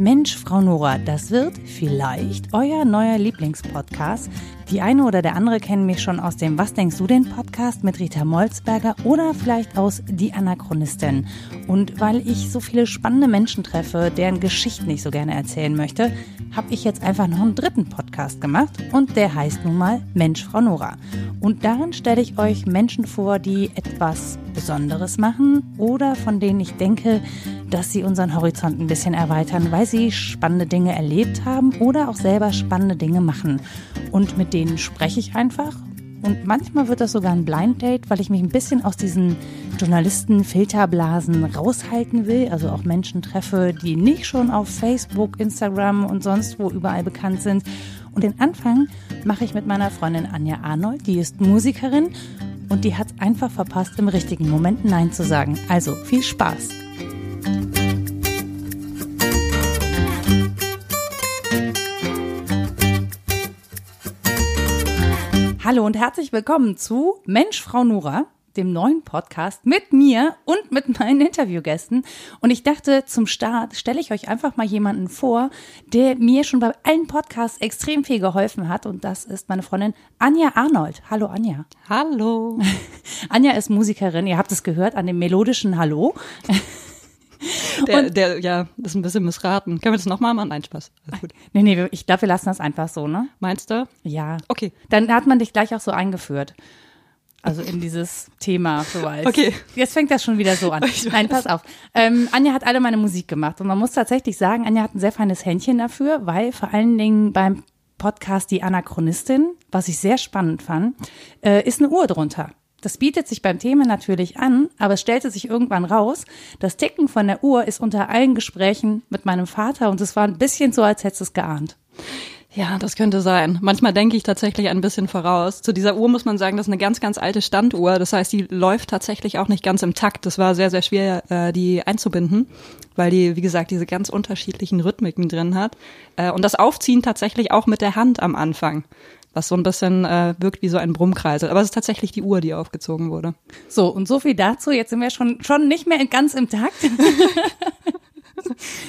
Mensch, Frau Nora, das wird vielleicht euer neuer Lieblingspodcast. Die eine oder der andere kennen mich schon aus dem Was denkst du denn Podcast mit Rita Molzberger oder vielleicht aus Die Anachronistin. Und weil ich so viele spannende Menschen treffe, deren Geschichten ich so gerne erzählen möchte, habe ich jetzt einfach noch einen dritten Podcast gemacht und der heißt nun mal Mensch, Frau Nora. Und darin stelle ich euch Menschen vor, die etwas Besonderes machen oder von denen ich denke, dass sie unseren Horizont ein bisschen erweitern, weil sie spannende Dinge erlebt haben oder auch selber spannende Dinge machen. Und mit denen spreche ich einfach. Und manchmal wird das sogar ein Blind Date, weil ich mich ein bisschen aus diesen Journalisten-Filterblasen raushalten will. Also auch Menschen treffe, die nicht schon auf Facebook, Instagram und sonst wo überall bekannt sind. Und den Anfang mache ich mit meiner Freundin Anja Arnold. Die ist Musikerin und die hat es einfach verpasst, im richtigen Moment Nein zu sagen. Also viel Spaß! Hallo und herzlich willkommen zu Mensch, Frau Nora, dem neuen Podcast mit mir und mit meinen Interviewgästen. Und ich dachte, zum Start stelle ich euch einfach mal jemanden vor, der mir schon bei allen Podcasts extrem viel geholfen hat. Und das ist meine Freundin Anja Arnold. Hallo Anja. Hallo. Anja ist Musikerin. Ihr habt es gehört an dem melodischen Hallo. Der, der, ja, das ist ein bisschen missraten. Können wir das nochmal machen? Nein, Spaß. Alles gut. Nee, nee, ich glaube, wir lassen das einfach so, ne? Meinst du? Ja. Okay. Dann hat man dich gleich auch so eingeführt. Also in dieses Thema, so als. Okay. Jetzt fängt das schon wieder so an. Nein, pass auf. Ähm, Anja hat alle meine Musik gemacht und man muss tatsächlich sagen, Anja hat ein sehr feines Händchen dafür, weil vor allen Dingen beim Podcast Die Anachronistin, was ich sehr spannend fand, äh, ist eine Uhr drunter. Das bietet sich beim Thema natürlich an, aber es stellte sich irgendwann raus, das Ticken von der Uhr ist unter allen Gesprächen mit meinem Vater und es war ein bisschen so, als hättest du es geahnt. Ja, das könnte sein. Manchmal denke ich tatsächlich ein bisschen voraus. Zu dieser Uhr muss man sagen, das ist eine ganz, ganz alte Standuhr. Das heißt, die läuft tatsächlich auch nicht ganz im Takt. Das war sehr, sehr schwer, äh, die einzubinden, weil die, wie gesagt, diese ganz unterschiedlichen Rhythmiken drin hat. Äh, und das Aufziehen tatsächlich auch mit der Hand am Anfang was so ein bisschen äh, wirkt wie so ein Brummkreisel. Aber es ist tatsächlich die Uhr, die aufgezogen wurde. So, und so viel dazu. Jetzt sind wir schon, schon nicht mehr ganz im Takt.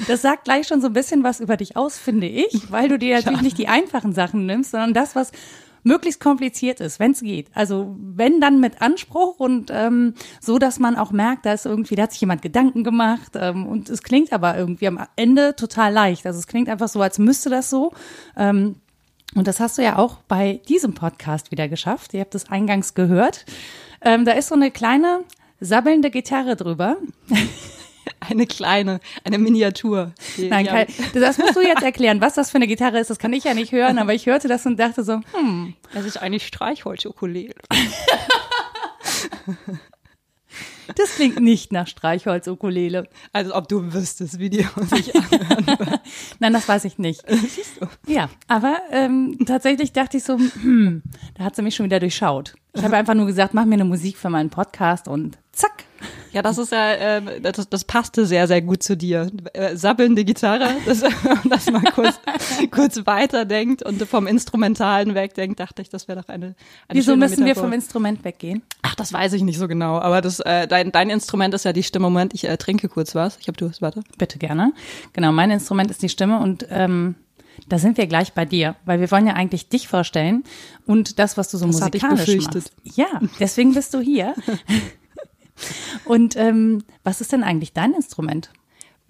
Das sagt gleich schon so ein bisschen was über dich aus, finde ich, weil du dir natürlich Schade. nicht die einfachen Sachen nimmst, sondern das, was möglichst kompliziert ist, wenn es geht. Also wenn dann mit Anspruch und ähm, so, dass man auch merkt, da ist irgendwie, da hat sich jemand Gedanken gemacht ähm, und es klingt aber irgendwie am Ende total leicht. Also es klingt einfach so, als müsste das so. Ähm, und das hast du ja auch bei diesem Podcast wieder geschafft. Ihr habt es eingangs gehört. Ähm, da ist so eine kleine sabbelnde Gitarre drüber. Eine kleine, eine Miniatur. Nein, Kai, das musst du jetzt erklären, was das für eine Gitarre ist. Das kann ich ja nicht hören, aber ich hörte das und dachte so, hm, das ist eine Streichholz-Ukulele. das klingt nicht nach Streichholz-Ukulele. Also ob du wüsstest, wie die sich anhören. Nein, das weiß ich nicht. Siehst du? Ja, aber ähm, tatsächlich dachte ich so, hm, da hat sie mich schon wieder durchschaut. Ich habe einfach nur gesagt, mach mir eine Musik für meinen Podcast und zack. Ja, das ist ja, äh, das, das passte sehr, sehr gut zu dir. Äh, sabbelnde Gitarre, dass das mal kurz, kurz weiterdenkt und vom Instrumentalen wegdenkt, dachte ich, das wäre doch eine, eine Wieso müssen wir Metaphor. vom Instrument weggehen? Ach, das weiß ich nicht so genau, aber das, äh, dein, dein Instrument ist ja die Stimme. Moment, ich äh, trinke kurz was. Ich habe du, warte. Bitte gerne. Genau, mein Instrument ist die Stimme und ähm, da sind wir gleich bei dir, weil wir wollen ja eigentlich dich vorstellen und das, was du so Das musikalisch befürchtet. machst. Ja, deswegen bist du hier. und ähm, was ist denn eigentlich dein Instrument?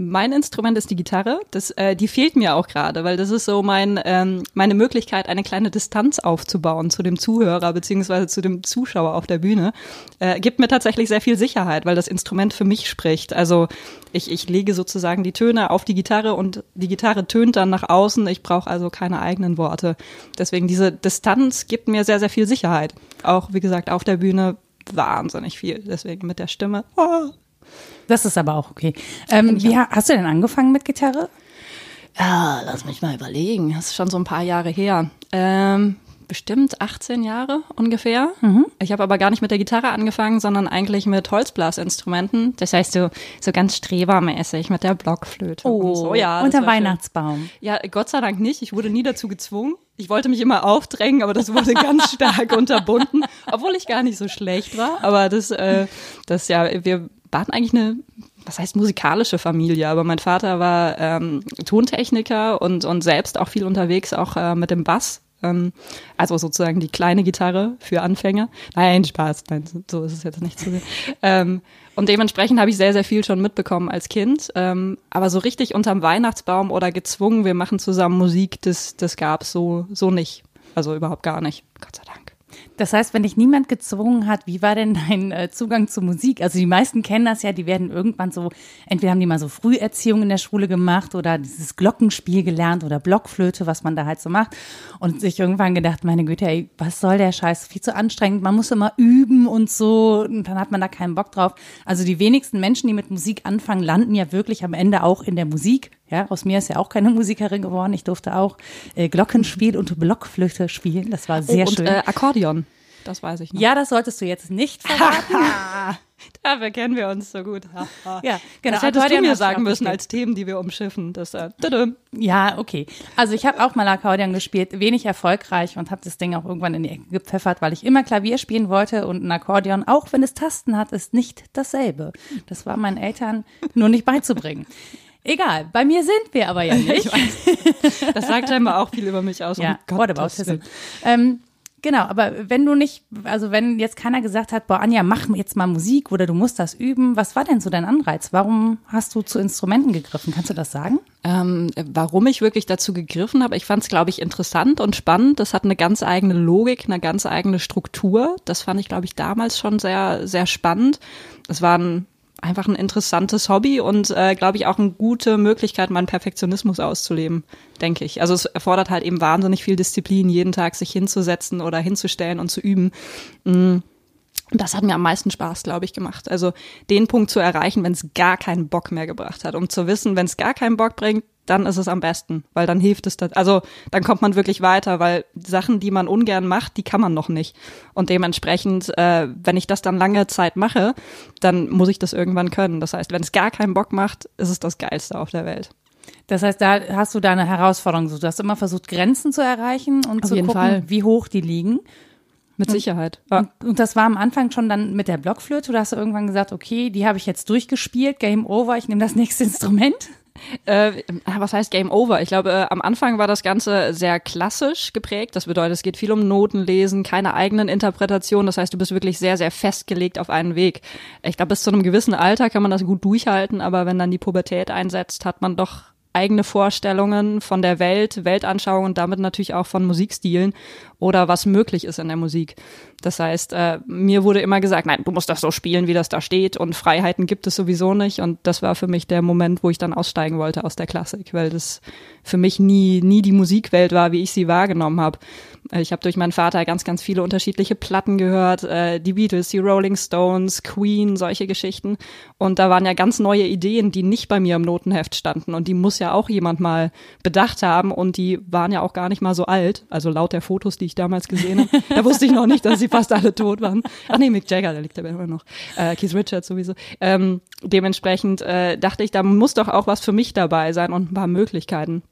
Mein Instrument ist die Gitarre. Das, äh, die fehlt mir auch gerade, weil das ist so mein, ähm, meine Möglichkeit, eine kleine Distanz aufzubauen zu dem Zuhörer beziehungsweise zu dem Zuschauer auf der Bühne. Äh, gibt mir tatsächlich sehr viel Sicherheit, weil das Instrument für mich spricht. Also ich, ich lege sozusagen die Töne auf die Gitarre und die Gitarre tönt dann nach außen. Ich brauche also keine eigenen Worte. Deswegen diese Distanz gibt mir sehr, sehr viel Sicherheit. Auch, wie gesagt, auf der Bühne wahnsinnig viel. Deswegen mit der Stimme. Oh. Das ist aber auch okay. Ähm, wie ha- hast du denn angefangen mit Gitarre? Ja, lass mich mal überlegen. Das ist schon so ein paar Jahre her. Ähm, bestimmt 18 Jahre ungefähr. Ich habe aber gar nicht mit der Gitarre angefangen, sondern eigentlich mit Holzblasinstrumenten. Das heißt so, so ganz strebermäßig mit der Blockflöte. und so. ja, Oh, unter. Weihnachtsbaum. Ja, Gott sei Dank nicht. Ich wurde nie dazu gezwungen. Ich wollte mich immer aufdrängen, aber das wurde ganz stark unterbunden, obwohl ich gar nicht so schlecht war. Aber das, äh, das ja, wir waren eigentlich eine was heißt musikalische Familie, aber mein Vater war ähm, Tontechniker und, und selbst auch viel unterwegs, auch äh, mit dem Bass. Ähm, also sozusagen die kleine Gitarre für Anfänger. Nein, Spaß, nein, so ist es jetzt nicht zu sehen. Ähm, und dementsprechend habe ich sehr, sehr viel schon mitbekommen als Kind. Ähm, aber so richtig unterm Weihnachtsbaum oder gezwungen, wir machen zusammen Musik, das, das gab es so, so nicht. Also überhaupt gar nicht, Gott sei Dank. Das heißt, wenn dich niemand gezwungen hat, wie war denn dein äh, Zugang zur Musik? Also die meisten kennen das ja, die werden irgendwann so, entweder haben die mal so Früherziehung in der Schule gemacht oder dieses Glockenspiel gelernt oder Blockflöte, was man da halt so macht und sich irgendwann gedacht, meine Güte, ey, was soll der Scheiß? Viel zu anstrengend, man muss immer üben und so und dann hat man da keinen Bock drauf. Also die wenigsten Menschen, die mit Musik anfangen, landen ja wirklich am Ende auch in der Musik. Ja, aus mir ist ja auch keine Musikerin geworden. Ich durfte auch äh, Glockenspiel und Blockflöte spielen. Das war sehr oh, und, schön. Äh, Akkordeon. Das weiß ich noch. Ja, das solltest du jetzt nicht verraten. Dafür kennen wir uns so gut. ja, genau. Das hättest du mir sagen müssen als Themen, die wir umschiffen. Das, äh, ja, okay. Also ich habe auch mal Akkordeon gespielt, wenig erfolgreich und habe das Ding auch irgendwann in die Ecke gepfeffert, weil ich immer Klavier spielen wollte und ein Akkordeon, auch wenn es Tasten hat, ist nicht dasselbe. Das war meinen Eltern nur nicht beizubringen. Egal, bei mir sind wir aber ja nicht. das sagt scheinbar auch viel über mich aus. Ja, um Whataboutism. Ähm, genau, aber wenn du nicht, also wenn jetzt keiner gesagt hat, boah, Anja, mach jetzt mal Musik oder du musst das üben, was war denn so dein Anreiz? Warum hast du zu Instrumenten gegriffen? Kannst du das sagen? Ähm, warum ich wirklich dazu gegriffen habe, ich fand es, glaube ich, interessant und spannend. Das hat eine ganz eigene Logik, eine ganz eigene Struktur. Das fand ich, glaube ich, damals schon sehr, sehr spannend. Es waren einfach ein interessantes Hobby und, äh, glaube ich, auch eine gute Möglichkeit, meinen Perfektionismus auszuleben, denke ich. Also es erfordert halt eben wahnsinnig viel Disziplin, jeden Tag sich hinzusetzen oder hinzustellen und zu üben. Mm. Das hat mir am meisten Spaß, glaube ich, gemacht. Also den Punkt zu erreichen, wenn es gar keinen Bock mehr gebracht hat, um zu wissen, wenn es gar keinen Bock bringt, dann ist es am besten, weil dann hilft es, das, also dann kommt man wirklich weiter, weil Sachen, die man ungern macht, die kann man noch nicht. Und dementsprechend, äh, wenn ich das dann lange Zeit mache, dann muss ich das irgendwann können. Das heißt, wenn es gar keinen Bock macht, ist es das Geilste auf der Welt. Das heißt, da hast du deine Herausforderung. Du hast immer versucht, Grenzen zu erreichen und auf zu gucken, Fall. wie hoch die liegen. Mit Sicherheit. Und, und das war am Anfang schon dann mit der Blockflöte. Du hast irgendwann gesagt, okay, die habe ich jetzt durchgespielt, Game Over, ich nehme das nächste Instrument. Äh, was heißt Game Over? Ich glaube, äh, am Anfang war das Ganze sehr klassisch geprägt. Das bedeutet, es geht viel um Notenlesen, keine eigenen Interpretationen. Das heißt, du bist wirklich sehr, sehr festgelegt auf einen Weg. Ich glaube, bis zu einem gewissen Alter kann man das gut durchhalten, aber wenn dann die Pubertät einsetzt, hat man doch eigene Vorstellungen von der Welt, Weltanschauung und damit natürlich auch von Musikstilen oder was möglich ist in der Musik. Das heißt, äh, mir wurde immer gesagt, nein, du musst das so spielen, wie das da steht und Freiheiten gibt es sowieso nicht. Und das war für mich der Moment, wo ich dann aussteigen wollte aus der Klassik, weil das für mich nie, nie die Musikwelt war, wie ich sie wahrgenommen habe. Ich habe durch meinen Vater ganz, ganz viele unterschiedliche Platten gehört, äh, die Beatles, die Rolling Stones, Queen, solche Geschichten. Und da waren ja ganz neue Ideen, die nicht bei mir im Notenheft standen. Und die muss ja auch jemand mal bedacht haben. Und die waren ja auch gar nicht mal so alt. Also laut der Fotos, die ich damals gesehen habe. da wusste ich noch nicht, dass sie fast alle tot waren. Ach nee, Mick Jagger, der liegt da immer noch. Äh, Keith Richards sowieso. Ähm, dementsprechend äh, dachte ich, da muss doch auch was für mich dabei sein und ein paar Möglichkeiten.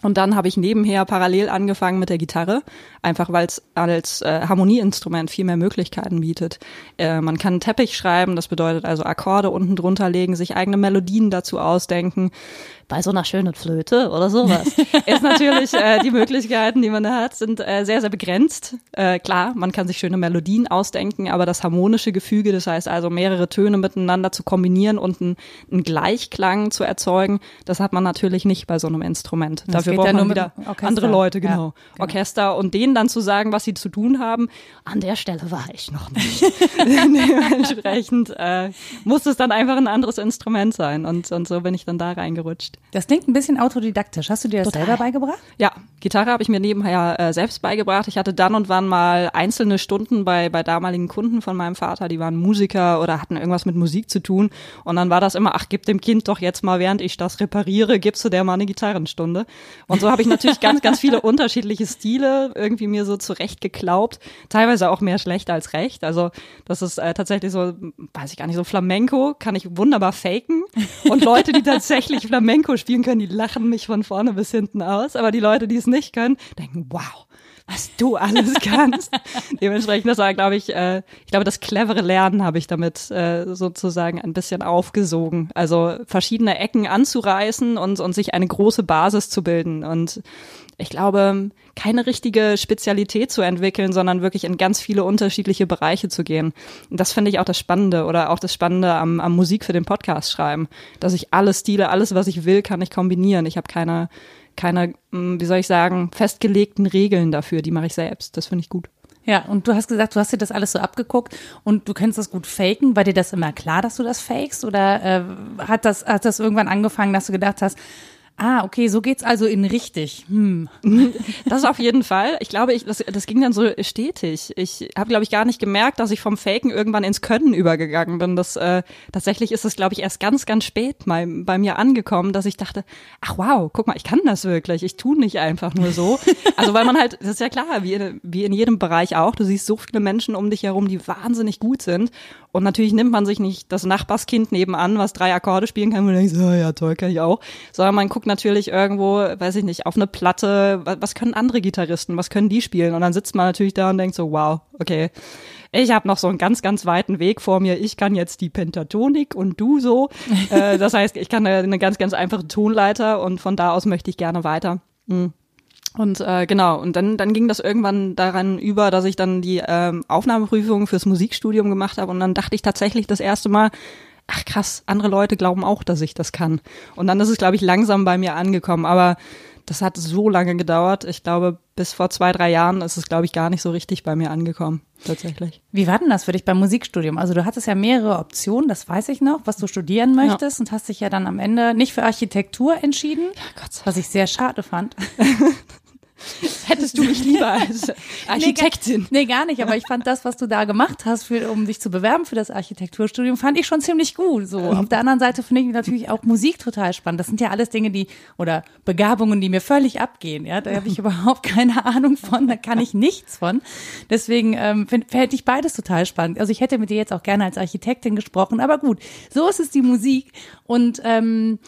Und dann habe ich nebenher parallel angefangen mit der Gitarre, einfach weil es als äh, Harmonieinstrument viel mehr Möglichkeiten bietet. Äh, man kann Teppich schreiben, das bedeutet also Akkorde unten drunter legen, sich eigene Melodien dazu ausdenken. Bei so einer schönen Flöte oder sowas ist natürlich äh, die Möglichkeiten, die man da hat, sind äh, sehr, sehr begrenzt. Äh, klar, man kann sich schöne Melodien ausdenken, aber das harmonische Gefüge, das heißt also mehrere Töne miteinander zu kombinieren und einen, einen Gleichklang zu erzeugen, das hat man natürlich nicht bei so einem Instrument. Das Dafür braucht ja man wieder andere Leute, Ja, genau. genau. Orchester und denen dann zu sagen, was sie zu tun haben. An der Stelle war ich noch nicht. Dementsprechend äh, muss es dann einfach ein anderes Instrument sein und, und so bin ich dann da reingerutscht. Das klingt ein bisschen autodidaktisch. Hast du dir das Total. selber beigebracht? Ja, Gitarre habe ich mir nebenher äh, selbst beigebracht. Ich hatte dann und wann mal einzelne Stunden bei, bei damaligen Kunden von meinem Vater, die waren Musiker oder hatten irgendwas mit Musik zu tun. Und dann war das immer, ach, gib dem Kind doch jetzt mal, während ich das repariere, gibst du der mal eine Gitarrenstunde. Und so habe ich natürlich ganz, ganz viele unterschiedliche Stile irgendwie mir so zurecht geglaubt. Teilweise auch mehr schlecht als recht. Also das ist äh, tatsächlich so, weiß ich gar nicht, so Flamenco kann ich wunderbar faken. Und Leute, die tatsächlich Flamenco spielen können, die lachen mich von vorne bis hinten aus. Aber die Leute, die es nicht können, denken, wow, was du alles kannst. Dementsprechend, das war, glaube ich, äh, ich glaube, das clevere Lernen habe ich damit äh, sozusagen ein bisschen aufgesogen. Also verschiedene Ecken anzureißen und, und sich eine große Basis zu bilden. Und ich glaube, keine richtige Spezialität zu entwickeln, sondern wirklich in ganz viele unterschiedliche Bereiche zu gehen. Und das finde ich auch das Spannende oder auch das Spannende am, am Musik für den Podcast schreiben, dass ich alle Stile, alles, was ich will, kann ich kombinieren. Ich habe keine, keine, hm, wie soll ich sagen, festgelegten Regeln dafür. Die mache ich selbst. Das finde ich gut. Ja, und du hast gesagt, du hast dir das alles so abgeguckt und du kannst das gut faken. War dir das immer klar, dass du das fakest? Oder äh, hat, das, hat das irgendwann angefangen, dass du gedacht hast, Ah, okay, so geht's also in richtig. Hm. Das auf jeden Fall. Ich glaube, ich, das, das ging dann so stetig. Ich habe, glaube ich, gar nicht gemerkt, dass ich vom Faken irgendwann ins Können übergegangen bin. Das äh, tatsächlich ist es, glaube ich, erst ganz, ganz spät mal bei mir angekommen, dass ich dachte, ach wow, guck mal, ich kann das wirklich. Ich tue nicht einfach nur so. Also weil man halt, das ist ja klar, wie in, wie in jedem Bereich auch. Du siehst so viele Menschen um dich herum, die wahnsinnig gut sind. Und natürlich nimmt man sich nicht das Nachbarskind nebenan, was drei Akkorde spielen kann, und denkt, so, ja toll, kann ich auch. Sondern man guckt natürlich irgendwo, weiß ich nicht, auf eine Platte, was können andere Gitarristen, was können die spielen? Und dann sitzt man natürlich da und denkt so, wow, okay, ich habe noch so einen ganz, ganz weiten Weg vor mir. Ich kann jetzt die Pentatonik und du so. äh, das heißt, ich kann eine ganz, ganz einfache Tonleiter und von da aus möchte ich gerne weiter. Mhm. Und äh, genau, und dann, dann ging das irgendwann daran über, dass ich dann die ähm, Aufnahmeprüfung fürs Musikstudium gemacht habe und dann dachte ich tatsächlich das erste Mal, ach krass, andere Leute glauben auch, dass ich das kann. Und dann ist es, glaube ich, langsam bei mir angekommen. Aber das hat so lange gedauert. Ich glaube, bis vor zwei, drei Jahren ist es, glaube ich, gar nicht so richtig bei mir angekommen, tatsächlich. Wie war denn das für dich beim Musikstudium? Also du hattest ja mehrere Optionen, das weiß ich noch, was du studieren möchtest ja. und hast dich ja dann am Ende nicht für Architektur entschieden, ja, was ich sehr schade fand. Hättest du mich lieber als Architektin? Nee, nee, gar nicht. Aber ich fand das, was du da gemacht hast, für, um dich zu bewerben für das Architekturstudium, fand ich schon ziemlich gut. So. Auf der anderen Seite finde ich natürlich auch Musik total spannend. Das sind ja alles Dinge, die, oder Begabungen, die mir völlig abgehen. Ja, da habe ich überhaupt keine Ahnung von, da kann ich nichts von. Deswegen ähm, fände ich beides total spannend. Also ich hätte mit dir jetzt auch gerne als Architektin gesprochen, aber gut, so ist es die Musik. Und ähm,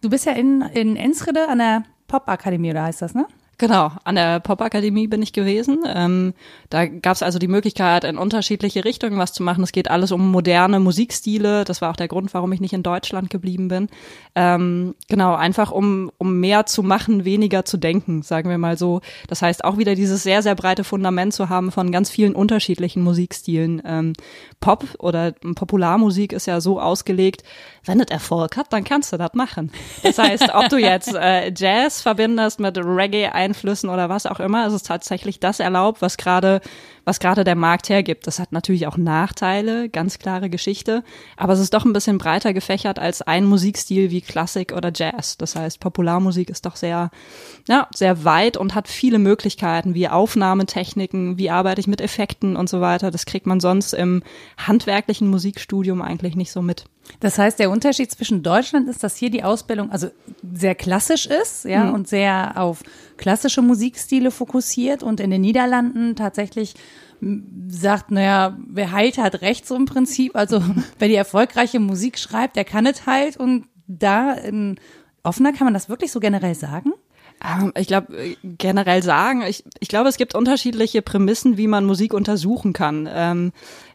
du bist ja in, in Enschede an der Popakademie, oder heißt das, ne? Genau, an der Popakademie bin ich gewesen. Ähm, da gab es also die Möglichkeit, in unterschiedliche Richtungen was zu machen. Es geht alles um moderne Musikstile. Das war auch der Grund, warum ich nicht in Deutschland geblieben bin. Ähm, genau, einfach um, um mehr zu machen, weniger zu denken, sagen wir mal so. Das heißt auch wieder dieses sehr, sehr breite Fundament zu haben von ganz vielen unterschiedlichen Musikstilen. Ähm, Pop oder Popularmusik ist ja so ausgelegt, wenn es Erfolg hat, dann kannst du das machen. Das heißt, ob du jetzt äh, Jazz verbindest mit Reggae, Einflüssen oder was auch immer. Es ist tatsächlich das erlaubt, was gerade was gerade der Markt hergibt. Das hat natürlich auch Nachteile, ganz klare Geschichte, aber es ist doch ein bisschen breiter gefächert als ein Musikstil wie Klassik oder Jazz. Das heißt, Popularmusik ist doch sehr, ja, sehr weit und hat viele Möglichkeiten wie Aufnahmetechniken, wie arbeite ich mit Effekten und so weiter. Das kriegt man sonst im handwerklichen Musikstudium eigentlich nicht so mit. Das heißt, der Unterschied zwischen Deutschland ist, dass hier die Ausbildung also sehr klassisch ist, ja, mhm. und sehr auf klassische Musikstile fokussiert und in den Niederlanden tatsächlich sagt, naja, wer heilt, hat recht so im Prinzip. Also wer die erfolgreiche Musik schreibt, der kann es halt. Und da in offener kann man das wirklich so generell sagen? Ähm, ich glaube, äh, generell sagen, ich, ich glaube, es gibt unterschiedliche Prämissen, wie man Musik untersuchen kann. Ähm,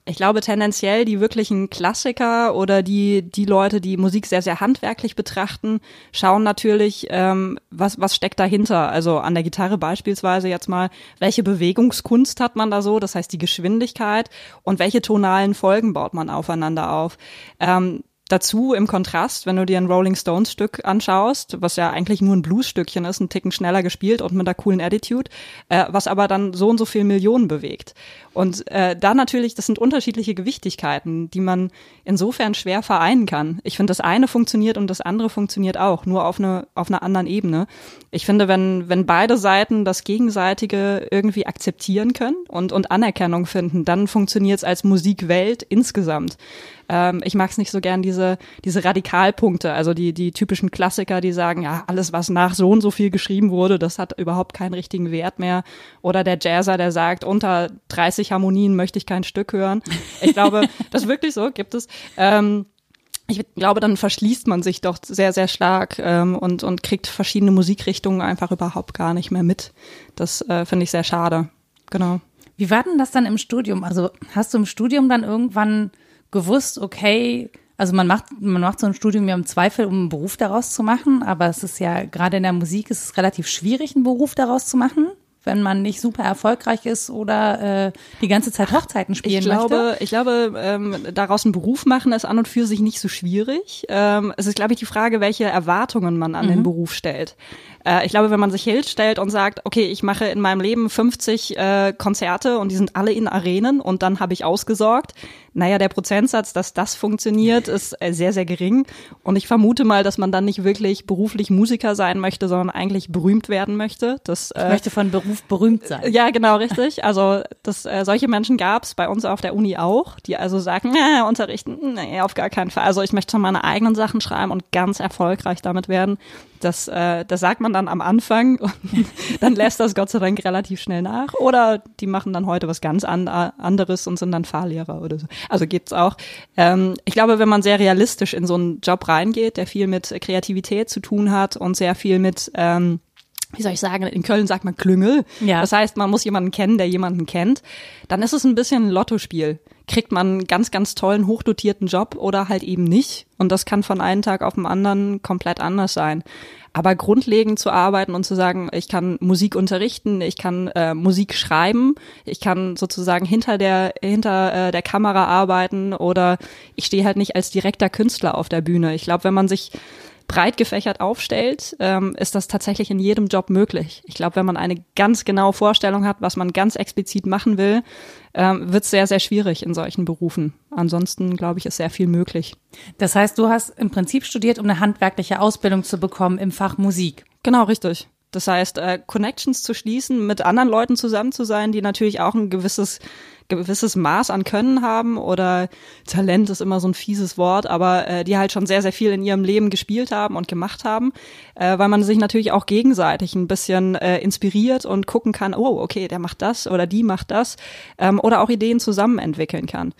ich glaube tendenziell die wirklichen Klassiker oder die die Leute, die Musik sehr sehr handwerklich betrachten, schauen natürlich, ähm, was was steckt dahinter. Also an der Gitarre beispielsweise jetzt mal, welche Bewegungskunst hat man da so? Das heißt die Geschwindigkeit und welche tonalen Folgen baut man aufeinander auf. Ähm, dazu im Kontrast, wenn du dir ein Rolling Stones Stück anschaust, was ja eigentlich nur ein Bluesstückchen ist, ein Ticken schneller gespielt und mit einer coolen Attitude, äh, was aber dann so und so viel Millionen bewegt. Und äh, da natürlich, das sind unterschiedliche Gewichtigkeiten, die man insofern schwer vereinen kann. Ich finde, das eine funktioniert und das andere funktioniert auch, nur auf, eine, auf einer anderen Ebene. Ich finde, wenn, wenn beide Seiten das Gegenseitige irgendwie akzeptieren können und, und Anerkennung finden, dann funktioniert es als Musikwelt insgesamt. Ähm, ich mag es nicht so gern, diese, diese Radikalpunkte, also die, die typischen Klassiker, die sagen, ja, alles, was nach so und so viel geschrieben wurde, das hat überhaupt keinen richtigen Wert mehr. Oder der Jazzer, der sagt, unter 30 Harmonien möchte ich kein Stück hören. Ich glaube, das ist wirklich so, gibt es. Ähm, ich glaube, dann verschließt man sich doch sehr, sehr stark ähm, und, und kriegt verschiedene Musikrichtungen einfach überhaupt gar nicht mehr mit. Das äh, finde ich sehr schade. Genau. Wie war denn das dann im Studium? Also hast du im Studium dann irgendwann gewusst, okay, also man macht, man macht so ein Studium ja im Zweifel, um einen Beruf daraus zu machen, aber es ist ja, gerade in der Musik ist es relativ schwierig, einen Beruf daraus zu machen wenn man nicht super erfolgreich ist oder äh, die ganze Zeit Hochzeiten spielen ich glaube, möchte? Ich glaube, ähm, daraus einen Beruf machen ist an und für sich nicht so schwierig. Ähm, es ist, glaube ich, die Frage, welche Erwartungen man an mhm. den Beruf stellt. Äh, ich glaube, wenn man sich hinstellt und sagt, okay, ich mache in meinem Leben 50 äh, Konzerte und die sind alle in Arenen und dann habe ich ausgesorgt, naja, der Prozentsatz, dass das funktioniert, ist äh, sehr, sehr gering. Und ich vermute mal, dass man dann nicht wirklich beruflich Musiker sein möchte, sondern eigentlich berühmt werden möchte. Das, äh, ich möchte von Beruf berühmt sein. Ja, genau, richtig. Also das, äh, solche Menschen gab es bei uns auf der Uni auch, die also sagen, äh, unterrichten, nee, auf gar keinen Fall. Also ich möchte meine eigenen Sachen schreiben und ganz erfolgreich damit werden. Das, das sagt man dann am Anfang und dann lässt das Gott sei Dank relativ schnell nach. Oder die machen dann heute was ganz an, anderes und sind dann Fahrlehrer oder so. Also geht's auch. Ähm, ich glaube, wenn man sehr realistisch in so einen Job reingeht, der viel mit Kreativität zu tun hat und sehr viel mit ähm, wie soll ich sagen, in Köln sagt man Klüngel. Ja. Das heißt, man muss jemanden kennen, der jemanden kennt. Dann ist es ein bisschen ein Lottospiel. Kriegt man einen ganz, ganz tollen, hochdotierten Job oder halt eben nicht. Und das kann von einem Tag auf den anderen komplett anders sein. Aber grundlegend zu arbeiten und zu sagen, ich kann Musik unterrichten, ich kann äh, Musik schreiben, ich kann sozusagen hinter der hinter äh, der Kamera arbeiten oder ich stehe halt nicht als direkter Künstler auf der Bühne. Ich glaube, wenn man sich breit gefächert aufstellt, ähm, ist das tatsächlich in jedem Job möglich. Ich glaube, wenn man eine ganz genaue Vorstellung hat, was man ganz explizit machen will, ähm, wird es sehr, sehr schwierig in solchen Berufen. Ansonsten, glaube ich, ist sehr viel möglich. Das heißt, du hast im Prinzip studiert, um eine handwerkliche Ausbildung zu bekommen im Fach Musik. Genau, richtig. Das heißt, äh, Connections zu schließen, mit anderen Leuten zusammen zu sein, die natürlich auch ein gewisses gewisses Maß an Können haben oder Talent ist immer so ein fieses Wort, aber äh, die halt schon sehr, sehr viel in ihrem Leben gespielt haben und gemacht haben, äh, weil man sich natürlich auch gegenseitig ein bisschen äh, inspiriert und gucken kann, oh, okay, der macht das oder die macht das ähm, oder auch Ideen zusammen entwickeln kann.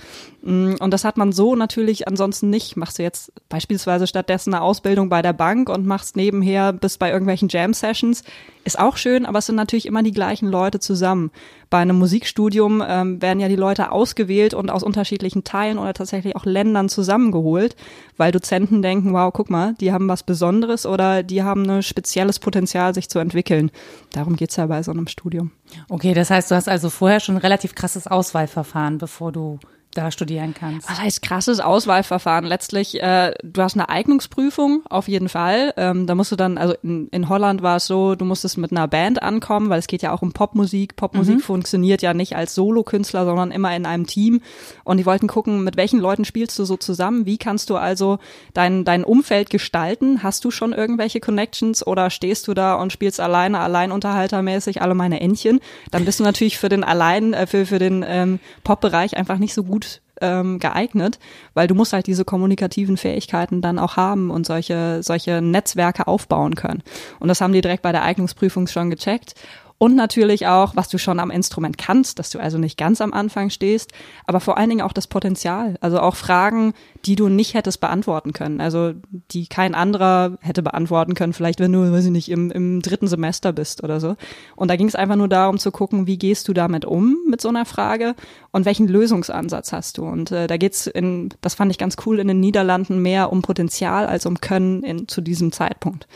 Mm, und das hat man so natürlich ansonsten nicht. Machst du jetzt beispielsweise stattdessen eine Ausbildung bei der Bank und machst nebenher bis bei irgendwelchen Jam-Sessions, ist auch schön, aber es sind natürlich immer die gleichen Leute zusammen. Bei einem Musikstudium ähm, werden ja die Leute ausgewählt und aus unterschiedlichen Teilen oder tatsächlich auch Ländern zusammengeholt, weil Dozenten denken, wow, guck mal, die haben was Besonderes oder die haben ein spezielles Potenzial, sich zu entwickeln. Darum geht's ja bei so einem Studium. Okay, das heißt, du hast also vorher schon ein relativ krasses Auswahlverfahren, bevor du da studieren kannst. Was heißt krasses Auswahlverfahren? Letztlich, äh, du hast eine Eignungsprüfung, auf jeden Fall. Ähm, da musst du dann, also in, in Holland war es so, du musstest mit einer Band ankommen, weil es geht ja auch um Popmusik. Popmusik mhm. funktioniert ja nicht als Solokünstler, sondern immer in einem Team. Und die wollten gucken, mit welchen Leuten spielst du so zusammen? Wie kannst du also dein, dein Umfeld gestalten? Hast du schon irgendwelche Connections oder stehst du da und spielst alleine, alleinunterhaltermäßig alle meine Entchen? Dann bist du natürlich für den allein, äh, für, für den ähm, Pop-Bereich einfach nicht so gut ähm, geeignet, weil du musst halt diese kommunikativen Fähigkeiten dann auch haben und solche, solche Netzwerke aufbauen können. Und das haben die direkt bei der Eignungsprüfung schon gecheckt. Und natürlich auch, was du schon am Instrument kannst, dass du also nicht ganz am Anfang stehst, aber vor allen Dingen auch das Potenzial. Also auch Fragen, die du nicht hättest beantworten können. Also die kein anderer hätte beantworten können, vielleicht wenn du, weiß ich nicht, im, im dritten Semester bist oder so. Und da ging es einfach nur darum zu gucken, wie gehst du damit um mit so einer Frage und welchen Lösungsansatz hast du. Und äh, da geht's in, das fand ich ganz cool, in den Niederlanden mehr um Potenzial als um Können in, zu diesem Zeitpunkt.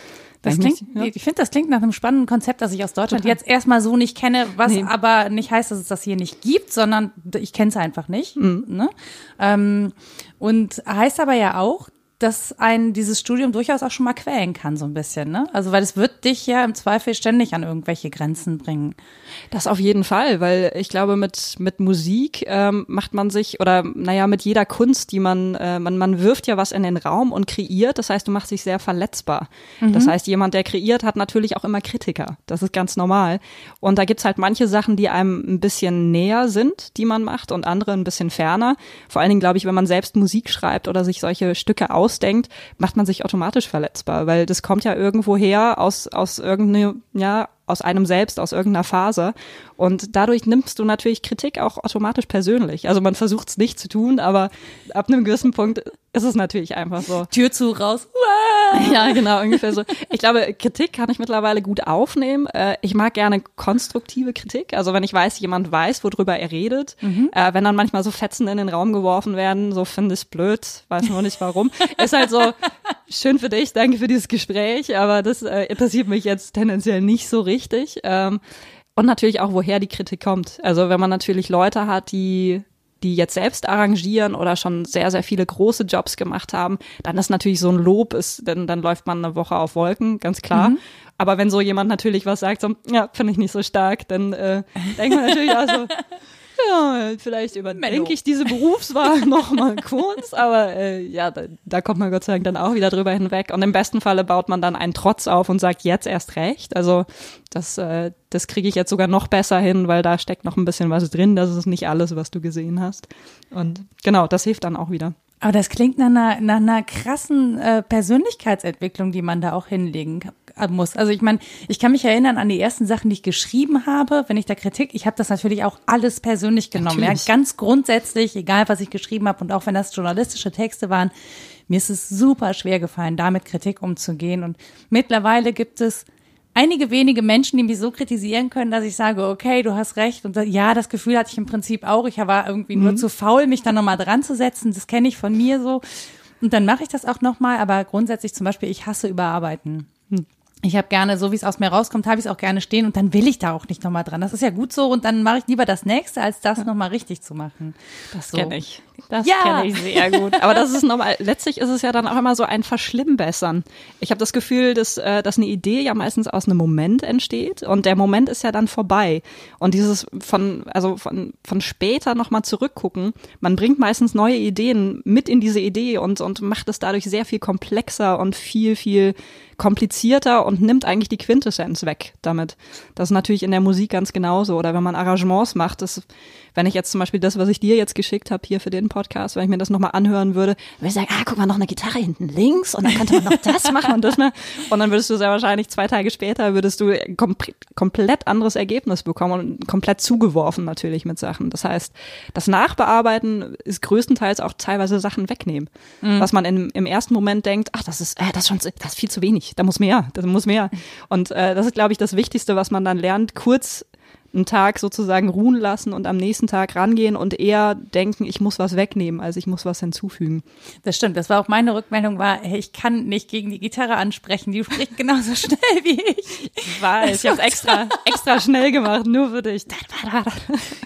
Das klingt, ja. ich finde, das klingt nach einem spannenden Konzept, das ich aus Deutschland Total. jetzt erstmal so nicht kenne, was nee. aber nicht heißt, dass es das hier nicht gibt, sondern ich kenne es einfach nicht. Mhm. Ne? Ähm, und heißt aber ja auch, dass ein dieses Studium durchaus auch schon mal quälen kann, so ein bisschen, ne? Also, weil es wird dich ja im Zweifel ständig an irgendwelche Grenzen bringen. Das auf jeden Fall, weil ich glaube, mit, mit Musik ähm, macht man sich, oder naja, mit jeder Kunst, die man, äh, man, man wirft ja was in den Raum und kreiert, das heißt, du machst dich sehr verletzbar. Mhm. Das heißt, jemand, der kreiert, hat natürlich auch immer Kritiker. Das ist ganz normal. Und da gibt's halt manche Sachen, die einem ein bisschen näher sind, die man macht, und andere ein bisschen ferner. Vor allen Dingen, glaube ich, wenn man selbst Musik schreibt oder sich solche Stücke aus ausdenkt, macht man sich automatisch verletzbar, weil das kommt ja irgendwo her aus, aus irgendeiner, ja, aus einem selbst, aus irgendeiner Phase. Und dadurch nimmst du natürlich Kritik auch automatisch persönlich. Also man versucht es nicht zu tun, aber ab einem gewissen Punkt ist es natürlich einfach so. Tür zu, raus. Ja, genau, ungefähr so. Ich glaube, Kritik kann ich mittlerweile gut aufnehmen. Äh, ich mag gerne konstruktive Kritik. Also wenn ich weiß, jemand weiß, worüber er redet. Mhm. Äh, wenn dann manchmal so Fetzen in den Raum geworfen werden, so finde ich blöd, weiß nur nicht warum. ist halt so, schön für dich, danke für dieses Gespräch, aber das äh, interessiert mich jetzt tendenziell nicht so richtig. Ähm, und natürlich auch, woher die Kritik kommt. Also wenn man natürlich Leute hat, die die jetzt selbst arrangieren oder schon sehr, sehr viele große Jobs gemacht haben, dann ist natürlich so ein Lob, ist, denn dann läuft man eine Woche auf Wolken, ganz klar. Mhm. Aber wenn so jemand natürlich was sagt, so, ja, finde ich nicht so stark, dann äh, denkt man natürlich auch so, ja, vielleicht überdenke ich diese Berufswahl noch mal kurz, aber äh, ja, da, da, kommt man Gott sei Dank dann auch wieder drüber hinweg. Und im besten Falle baut man dann einen Trotz auf und sagt jetzt erst recht. Also das, äh, das kriege ich jetzt sogar noch besser hin, weil da steckt noch ein bisschen was drin. Das ist nicht alles, was du gesehen hast. Und genau, das hilft dann auch wieder. Aber das klingt nach einer, nach einer krassen äh, Persönlichkeitsentwicklung, die man da auch hinlegen muss. Also ich meine, ich kann mich erinnern an die ersten Sachen, die ich geschrieben habe, wenn ich da Kritik, ich habe das natürlich auch alles persönlich genommen. Natürlich. Ja, ganz grundsätzlich, egal was ich geschrieben habe und auch wenn das journalistische Texte waren, mir ist es super schwer gefallen, damit Kritik umzugehen. Und mittlerweile gibt es einige wenige Menschen, die mich so kritisieren können, dass ich sage, okay, du hast recht. Und ja, das Gefühl hatte ich im Prinzip auch. Ich war irgendwie mhm. nur zu faul, mich da nochmal dran zu setzen. Das kenne ich von mir so. Und dann mache ich das auch nochmal. Aber grundsätzlich zum Beispiel, ich hasse Überarbeiten. Hm ich habe gerne, so wie es aus mir rauskommt, habe ich es auch gerne stehen und dann will ich da auch nicht nochmal dran. Das ist ja gut so und dann mache ich lieber das nächste, als das nochmal richtig zu machen. Das so. kenne ich. Das ja. kenne ich sehr gut. Aber das ist nochmal, letztlich ist es ja dann auch immer so ein Verschlimmbessern. Ich habe das Gefühl, dass, äh, dass eine Idee ja meistens aus einem Moment entsteht und der Moment ist ja dann vorbei. Und dieses von, also von, von später nochmal zurückgucken, man bringt meistens neue Ideen mit in diese Idee und, und macht es dadurch sehr viel komplexer und viel, viel komplizierter und nimmt eigentlich die Quintessenz weg damit. Das ist natürlich in der Musik ganz genauso. Oder wenn man Arrangements macht, das wenn ich jetzt zum Beispiel das, was ich dir jetzt geschickt habe hier für den Podcast, wenn ich mir das nochmal anhören würde, würde ich sagen, ah, guck mal, noch eine Gitarre hinten links und dann könnte man noch das machen und das mal. Und dann würdest du sehr wahrscheinlich zwei Tage später würdest du kom komplett anderes Ergebnis bekommen und komplett zugeworfen natürlich mit Sachen. Das heißt, das Nachbearbeiten ist größtenteils auch teilweise Sachen wegnehmen. Mhm. Was man in, im ersten Moment denkt, ach, das ist, äh, das ist schon, das ist viel zu wenig, da muss mehr, da muss mehr. Und äh, das ist, glaube ich, das Wichtigste, was man dann lernt, kurz einen Tag sozusagen ruhen lassen und am nächsten Tag rangehen und eher denken, ich muss was wegnehmen, als ich muss was hinzufügen. Das stimmt. Das war auch meine Rückmeldung war, ich kann nicht gegen die Gitarre ansprechen. Die spricht genauso schnell wie ich. Ich weiß, ich habe extra, extra schnell gemacht, nur für dich.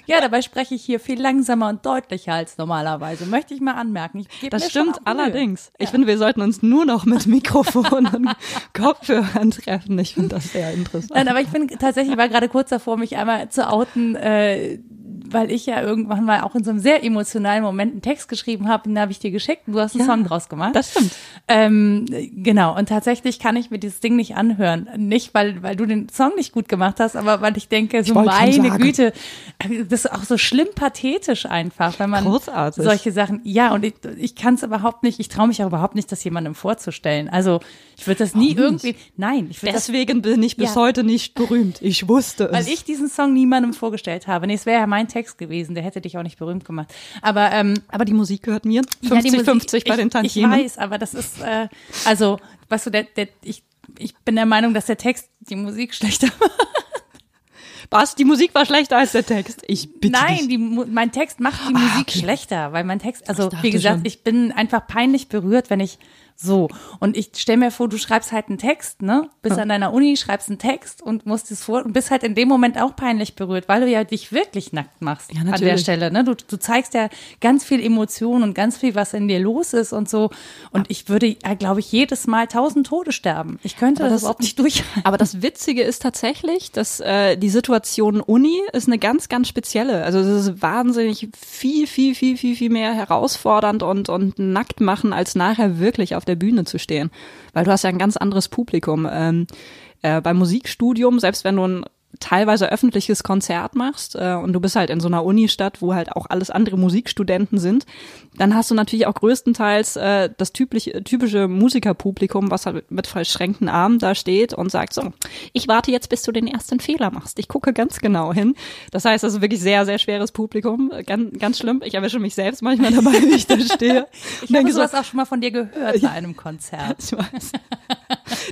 Ja, dabei spreche ich hier viel langsamer und deutlicher als normalerweise. Möchte ich mal anmerken. Ich das stimmt allerdings. Ja. Ich finde, wir sollten uns nur noch mit Mikrofon und Kopfhörern treffen. Ich finde das sehr interessant. Nein, aber ich bin tatsächlich, war gerade kurz davor, mich einmal mal zu outen, äh, weil ich ja irgendwann mal auch in so einem sehr emotionalen Moment einen Text geschrieben habe, den habe ich dir geschickt und du hast einen ja, Song draus gemacht. Das stimmt. Ähm, genau, und tatsächlich kann ich mir dieses Ding nicht anhören. Nicht, weil, weil du den Song nicht gut gemacht hast, aber weil ich denke, so ich meine Güte, das ist auch so schlimm pathetisch einfach, wenn man Großartig. solche Sachen, ja, und ich, ich kann es überhaupt nicht, ich traue mich auch überhaupt nicht, das jemandem vorzustellen. Also ich würde das nie irgendwie, nein. Ich Deswegen das, bin ich bis ja. heute nicht berühmt. Ich wusste es. Weil ich diesen Song niemandem vorgestellt habe. Nee, es wäre ja mein Text gewesen, der hätte dich auch nicht berühmt gemacht. Aber, ähm, aber die Musik gehört mir. 50-50 ja, bei den Tantiemen. Ich weiß, aber das ist, äh, also, weißt du, der, der, ich, ich bin der Meinung, dass der Text die Musik schlechter macht. Was? Die Musik war schlechter als der Text? Ich bitte Nein, die, mein Text macht die ah, Musik okay. schlechter, weil mein Text, also wie gesagt, schon. ich bin einfach peinlich berührt, wenn ich so. Und ich stell mir vor, du schreibst halt einen Text, ne? Bist ja. an deiner Uni, schreibst einen Text und musst es vor und bist halt in dem Moment auch peinlich berührt, weil du ja dich wirklich nackt machst ja, an der Stelle, ne? Du, du zeigst ja ganz viel Emotion und ganz viel, was in dir los ist und so. Und ich würde, glaube ich, jedes Mal tausend Tode sterben. Ich könnte das, das, überhaupt nicht durchhalten. Aber das Witzige ist tatsächlich, dass äh, die Situation Uni ist eine ganz, ganz spezielle. Also es ist wahnsinnig viel, viel, viel, viel, viel mehr herausfordernd und, und nackt machen, als nachher wirklich auf auf der Bühne zu stehen, weil du hast ja ein ganz anderes Publikum. Ähm, äh, beim Musikstudium, selbst wenn du ein teilweise öffentliches Konzert machst äh, und du bist halt in so einer Unistadt, wo halt auch alles andere Musikstudenten sind, dann hast du natürlich auch größtenteils äh, das typische, typische Musikerpublikum, was halt mit verschränkten Armen da steht und sagt so, ich warte jetzt, bis du den ersten Fehler machst. Ich gucke ganz genau hin. Das heißt, das ist wirklich sehr, sehr schweres Publikum. Ganz, ganz schlimm. Ich erwische mich selbst manchmal dabei, wie ich da stehe. ich habe sowas so, auch schon mal von dir gehört bei einem Konzert. Ich weiß.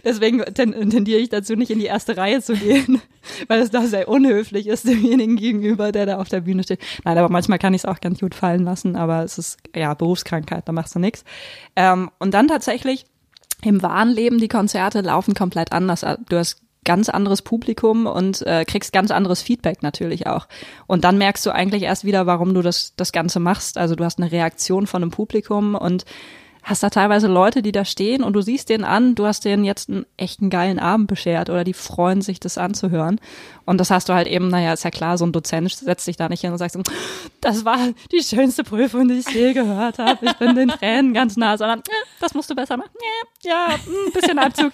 Deswegen tendiere ich dazu, nicht in die erste Reihe zu gehen, weil es da sehr unhöflich ist demjenigen gegenüber, der da auf der Bühne steht. Nein, aber manchmal kann ich es auch ganz gut fallen lassen, aber es ist ja Berufskrankheit, da machst du nichts. Ähm, und dann tatsächlich im wahren Leben, die Konzerte laufen komplett anders. Du hast ganz anderes Publikum und äh, kriegst ganz anderes Feedback natürlich auch. Und dann merkst du eigentlich erst wieder, warum du das, das Ganze machst. Also du hast eine Reaktion von einem Publikum und hast da teilweise Leute, die da stehen und du siehst denen an, du hast denen jetzt einen echten geilen Abend beschert oder die freuen sich, das anzuhören. Und das hast du halt eben, naja, ist ja klar, so ein Dozent setzt sich da nicht hin und sagt so, das war die schönste Prüfung, die ich je gehört habe. Ich bin den Tränen ganz nah, sondern äh, das musst du besser machen. Ja, ein bisschen Abzug.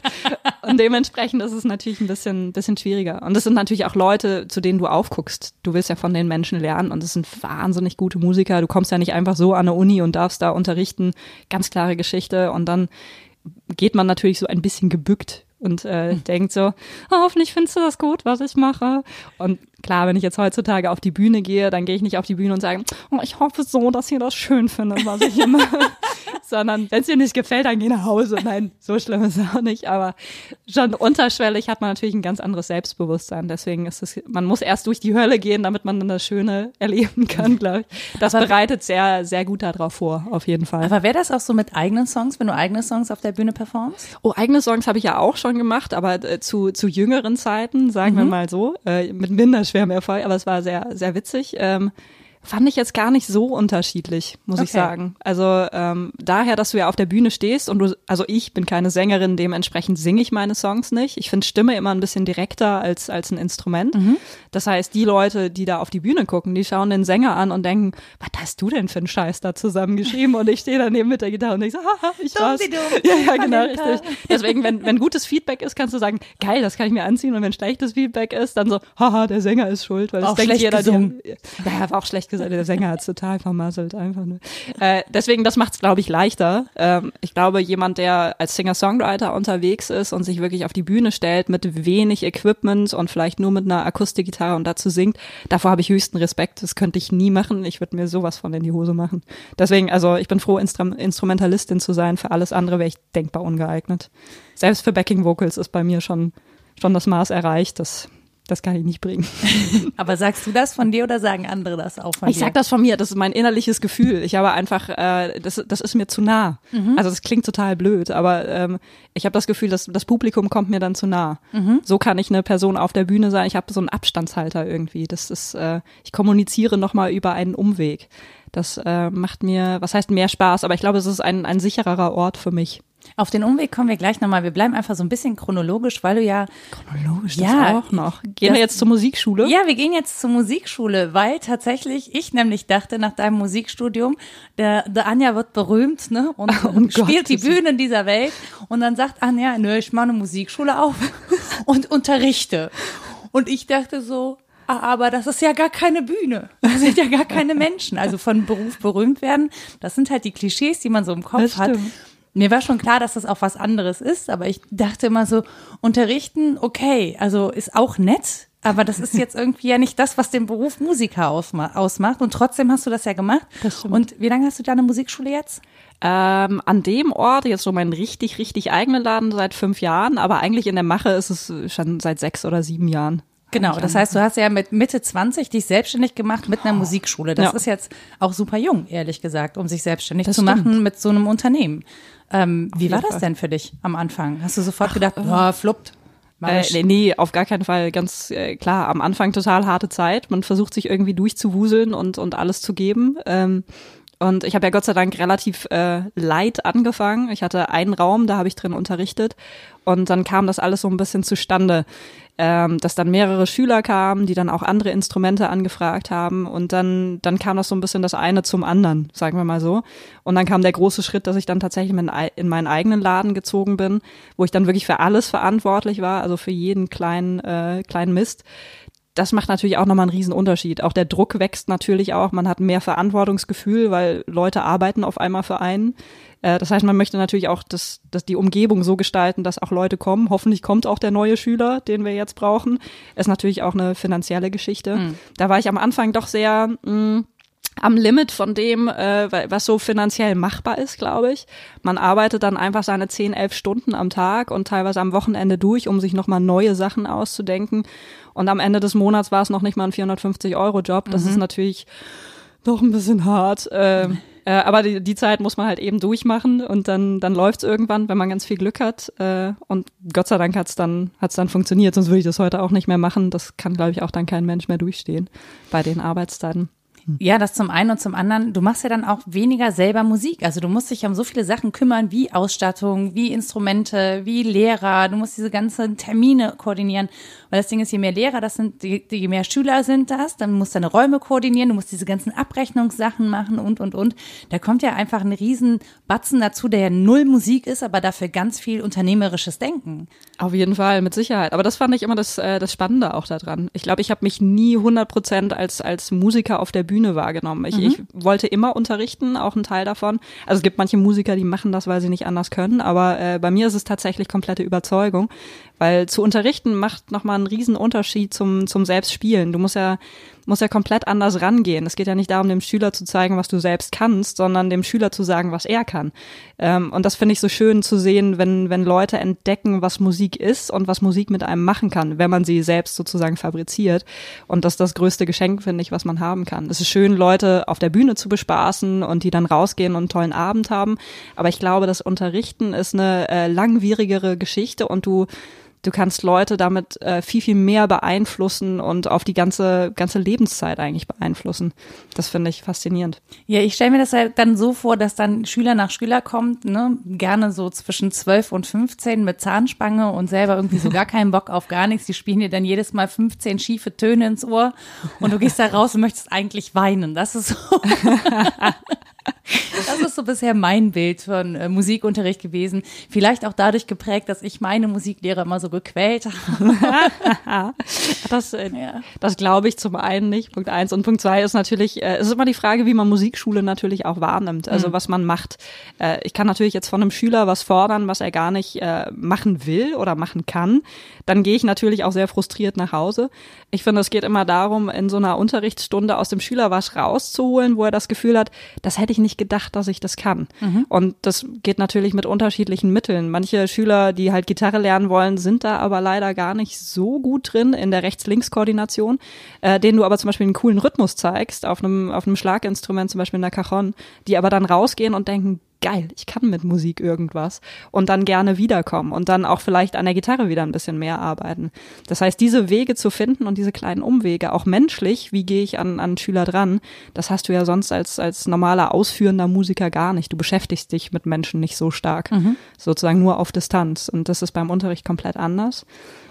Und dementsprechend ist es natürlich ein bisschen, bisschen schwieriger. Und es sind natürlich auch Leute, zu denen du aufguckst. Du willst ja von den Menschen lernen und es sind wahnsinnig gute Musiker. Du kommst ja nicht einfach so an der Uni und darfst da unterrichten. Ganz klare Geschichte. Und dann geht man natürlich so ein bisschen gebückt und äh, hm. denkt so, oh, hoffentlich findest du das gut, was ich mache. Und klar, wenn ich jetzt heutzutage auf die Bühne gehe, dann gehe ich nicht auf die Bühne und sage, oh, ich hoffe so, dass ihr das schön findet, was ich hier mache. Sondern wenn es dir nicht gefällt, dann geh nach Hause. Nein, so schlimm ist es auch nicht. Aber schon unterschwellig hat man natürlich ein ganz anderes Selbstbewusstsein. Deswegen ist es, man muss erst durch die Hölle gehen, damit man dann das Schöne erleben kann, glaube ich. Das aber, bereitet sehr, sehr gut darauf vor, auf jeden Fall. Aber wäre das auch so mit eigenen Songs, wenn du eigene Songs auf der Bühne performst? Oh, eigene Songs habe ich ja auch schon gemacht, aber äh, zu, zu jüngeren Zeiten, sagen mhm. wir mal so, äh, mit minder schwerem Erfolg, aber es war sehr, sehr witzig. Ähm, fand ich jetzt gar nicht so unterschiedlich, muss okay. ich sagen. Also ähm, daher, dass du ja auf der Bühne stehst und du, also ich bin keine Sängerin, dementsprechend singe ich meine Songs nicht. Ich finde Stimme immer ein bisschen direkter als als ein Instrument. Mhm. Das heißt, die Leute, die da auf die Bühne gucken, die schauen den Sänger an und denken, was hast du denn für einen Scheiß da zusammengeschrieben? Und ich stehe daneben mit der Gitarre und ich so, haha, ich dumm, war's. Ja, ja, genau, richtig. Deswegen, wenn, wenn gutes Feedback ist, kannst du sagen, geil, das kann ich mir anziehen. Und wenn schlechtes Feedback ist, dann so, haha, der Sänger ist schuld, weil das auch denkt jeder, gesungen. die, ja, war auch schlecht gesagt, der Sänger hat es total vermasselt, einfach nur. Äh, deswegen, das macht es, glaube ich, leichter. Ähm, ich glaube, jemand, der als Singer-Songwriter unterwegs ist und sich wirklich auf die Bühne stellt mit wenig Equipment und vielleicht nur mit einer Akustikgitarre und dazu singt, davor habe ich höchsten Respekt. Das könnte ich nie machen. Ich würde mir sowas von in die Hose machen. Deswegen, also ich bin froh, Instrum Instrumentalistin zu sein. Für alles andere wäre ich denkbar ungeeignet. Selbst für Backing Vocals ist bei mir schon, schon das Maß erreicht. Das das kann ich nicht bringen. Aber sagst du das von dir oder sagen andere das auch von ich dir? Ich sag das von mir, das ist mein innerliches Gefühl. Ich habe einfach, äh, das, das ist mir zu nah. Mhm. Also das klingt total blöd, aber ähm, ich habe das Gefühl, dass das Publikum kommt mir dann zu nah. Mhm. So kann ich eine Person auf der Bühne sein. Ich habe so einen Abstandshalter irgendwie. Das ist, äh, ich kommuniziere nochmal über einen Umweg. Das äh, macht mir, was heißt mehr Spaß, aber ich glaube, es ist ein, ein sichererer Ort für mich. Auf den Umweg kommen wir gleich nochmal. Wir bleiben einfach so ein bisschen chronologisch, weil du ja. Chronologisch, ja, das auch noch. Gehen wir jetzt zur Musikschule? Ja, wir gehen jetzt zur Musikschule, weil tatsächlich ich nämlich dachte nach deinem Musikstudium, der, der Anja wird berühmt, ne? Und, oh spielt Gott, die Bühnen dieser Welt. Und dann sagt Anja, nö, ich mache eine Musikschule auf und unterrichte. Und ich dachte so, ah, aber das ist ja gar keine Bühne. Das sind ja gar keine Menschen. Also von Beruf berühmt werden, das sind halt die Klischees, die man so im Kopf hat. Mir war schon klar, dass das auch was anderes ist, aber ich dachte immer so, unterrichten, okay, also ist auch nett, aber das ist jetzt irgendwie ja nicht das, was den Beruf Musiker ausmacht. Und trotzdem hast du das ja gemacht. Das und wie lange hast du deine Musikschule jetzt? Ähm, an dem Ort, jetzt so mein richtig, richtig eigener Laden seit fünf Jahren, aber eigentlich in der Mache ist es schon seit sechs oder sieben Jahren. Genau, das heißt, du hast ja mit Mitte 20 dich selbstständig gemacht mit einer Musikschule. Das ja. ist jetzt auch super jung, ehrlich gesagt, um sich selbstständig das zu stimmt. machen mit so einem Unternehmen. Ähm, wie war das Fall. denn für dich am Anfang? Hast du sofort Ach, gedacht, oh, fluppt? Äh, nee, auf gar keinen Fall. Ganz äh, klar, am Anfang total harte Zeit. Man versucht sich irgendwie durchzuwuseln und, und alles zu geben. Ähm, Und ich habe ja Gott sei Dank relativ äh, light angefangen. Ich hatte einen Raum, da habe ich drin unterrichtet. Und dann kam das alles so ein bisschen zustande, ähm, dass dann mehrere Schüler kamen, die dann auch andere Instrumente angefragt haben. Und dann, dann kam das so ein bisschen das eine zum anderen, sagen wir mal so. Und dann kam der große Schritt, dass ich dann tatsächlich in meinen eigenen Laden gezogen bin, wo ich dann wirklich für alles verantwortlich war, also für jeden kleinen, äh, kleinen Mist das macht natürlich auch nochmal einen riesen Unterschied. Auch der Druck wächst natürlich auch. Man hat mehr Verantwortungsgefühl, weil Leute arbeiten auf einmal für einen. Äh, das heißt, man möchte natürlich auch das, das die Umgebung so gestalten, dass auch Leute kommen. Hoffentlich kommt auch der neue Schüler, den wir jetzt brauchen. Ist natürlich auch eine finanzielle Geschichte. Mhm. Da war ich am Anfang doch sehr mh, mm, am Limit von dem, äh, was so finanziell machbar ist, glaube ich. Man arbeitet dann einfach seine 10, 11 Stunden am Tag und teilweise am Wochenende durch, um sich nochmal neue Sachen auszudenken. Und am Ende des Monats war es noch nicht mal ein 450-Euro-Job. Das mhm. ist natürlich doch ein bisschen hart. Äh, äh, aber die, die Zeit muss man halt eben durchmachen und dann, dann läuft's irgendwann, wenn man ganz viel Glück hat. Äh, und Gott sei Dank hat's dann, hat's dann funktioniert, sonst würde ich das heute auch nicht mehr machen. Das kann, glaube ich, auch dann kein Mensch mehr durchstehen bei den Arbeitszeiten. Ja, das zum einen und zum anderen, du machst ja dann auch weniger selber Musik. Also du musst dich um so viele Sachen kümmern, wie Ausstattung, wie Instrumente, wie Lehrer. Du musst diese ganzen Termine koordinieren. Weil das Ding ist, je mehr Lehrer das sind, je mehr Schüler sind das, dann musst du deine Räume koordinieren, du musst diese ganzen Abrechnungssachen machen und, und, und. Da kommt ja einfach ein riesen Batzen dazu, der ja null Musik ist, aber dafür ganz viel unternehmerisches Denken. Auf jeden Fall, mit Sicherheit. Aber das fand ich immer das, äh, das Spannende auch daran. Ich glaube, ich habe mich nie 100 Prozent als, als Musiker auf der Bühne wahrgenommen. Ich, mhm. ich wollte immer unterrichten, auch ein Teil davon. Also es gibt manche Musiker, die machen das, weil sie nicht anders können, aber äh, bei mir ist es tatsächlich komplette Überzeugung. Weil zu unterrichten macht nochmal einen riesen Unterschied zum, zum Selbstspielen. Du musst ja, musst ja komplett anders rangehen. Es geht ja nicht darum, dem Schüler zu zeigen, was du selbst kannst, sondern dem Schüler zu sagen, was er kann. Ähm, und das finde ich so schön zu sehen, wenn, wenn Leute entdecken, was Musik ist und was Musik mit einem machen kann, wenn man sie selbst sozusagen fabriziert. Und das ist das größte Geschenk, finde ich, was man haben kann. Es ist schön, Leute auf der Bühne zu bespaßen und die dann rausgehen und einen tollen Abend haben. Aber ich glaube, das Unterrichten ist eine äh, langwierigere Geschichte und du du kannst Leute damit äh, viel, viel mehr beeinflussen und auf die ganze, ganze Lebenszeit eigentlich beeinflussen. Das finde ich faszinierend. Ja, ich stelle mir das halt dann so vor, dass dann Schüler nach Schüler kommt, ne, gerne so zwischen 12 und 15 mit Zahnspange und selber irgendwie so gar keinen Bock auf gar nichts. Die spielen dir dann jedes Mal 15 schiefe Töne ins Ohr und du gehst da raus und möchtest eigentlich weinen. Das ist so. Das ist so bisher mein Bild von äh, Musikunterricht gewesen. Vielleicht auch dadurch geprägt, dass ich meine Musiklehrer immer so gequält habe. das äh, ja. das glaube ich zum einen nicht. Punkt eins. Und Punkt zwei ist natürlich, äh, es ist immer die Frage, wie man Musikschule natürlich auch wahrnimmt. Also mhm. was man macht. Äh, ich kann natürlich jetzt von einem Schüler was fordern, was er gar nicht äh, machen will oder machen kann. Dann gehe ich natürlich auch sehr frustriert nach Hause. Ich finde, es geht immer darum, in so einer Unterrichtsstunde aus dem Schüler was rauszuholen, wo er das Gefühl hat, das hätte ich nicht gedacht, dass ich das kann. Mhm. Und das geht natürlich mit unterschiedlichen Mitteln. Manche Schüler, die halt Gitarre lernen wollen, sind da aber leider gar nicht so gut drin in der Rechts-Links-Koordination, äh, denen du aber zum Beispiel einen coolen Rhythmus zeigst, auf einem, auf einem Schlaginstrument, zum Beispiel in der Cajon, die aber dann rausgehen und denken, geil, ich kann mit Musik irgendwas und dann gerne wiederkommen und dann auch vielleicht an der Gitarre wieder ein bisschen mehr arbeiten. Das heißt, diese Wege zu finden und diese kleinen Umwege, auch menschlich, wie gehe ich an, an Schüler dran, das hast du ja sonst als, als normaler ausführender Musiker gar nicht. Du beschäftigst dich mit Menschen nicht so stark, mhm. sozusagen nur auf Distanz und das ist beim Unterricht komplett anders.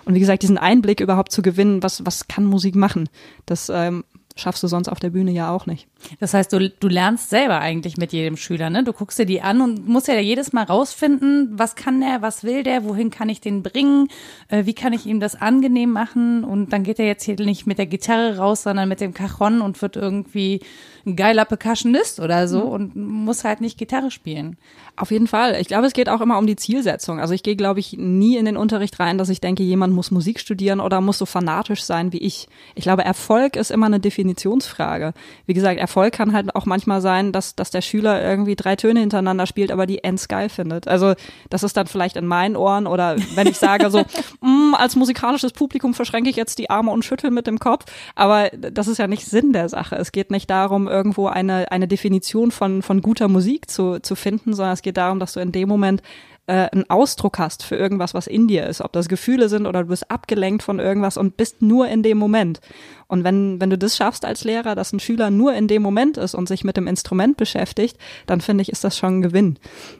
Und wie gesagt, diesen Einblick überhaupt zu gewinnen, was, was kann Musik machen, das ähm, schaffst du sonst auf der Bühne ja auch nicht. Das heißt, du, du lernst selber eigentlich mit jedem Schüler, ne? Du guckst dir die an und musst ja jedes Mal rausfinden, was kann der, was will der, wohin kann ich den bringen, äh, wie kann ich ihm das angenehm machen und dann geht er jetzt hier nicht mit der Gitarre raus, sondern mit dem Cajon und wird irgendwie ein geiler Percussionist oder so mhm. und muss halt nicht Gitarre spielen. Auf jeden Fall. Ich glaube, es geht auch immer um die Zielsetzung. Also ich gehe, glaube ich, nie in den Unterricht rein, dass ich denke, jemand muss Musik studieren oder muss so fanatisch sein wie ich. Ich glaube, Erfolg ist immer eine Definitionsfrage. Wie gesagt, Erfolg kann halt auch manchmal sein, dass, dass der Schüler irgendwie drei Töne hintereinander spielt, aber die ends geil findet. Also das ist dann vielleicht in meinen Ohren oder wenn ich sage so, mm, als musikalisches Publikum verschränke ich jetzt die Arme und schüttel mit dem Kopf. Aber das ist ja nicht Sinn der Sache. Es geht nicht darum, irgendwo eine, eine Definition von, von guter Musik zu, zu finden, sondern es geht darum, dass du in dem Moment äh, einen Ausdruck hast für irgendwas, was in dir ist, ob das Gefühle sind oder du bist abgelenkt von irgendwas und bist nur in dem Moment. Und wenn, wenn du das schaffst als Lehrer, dass ein Schüler nur in dem Moment ist und sich mit dem Instrument beschäftigt, dann finde ich, ist das schon ein Gewinn.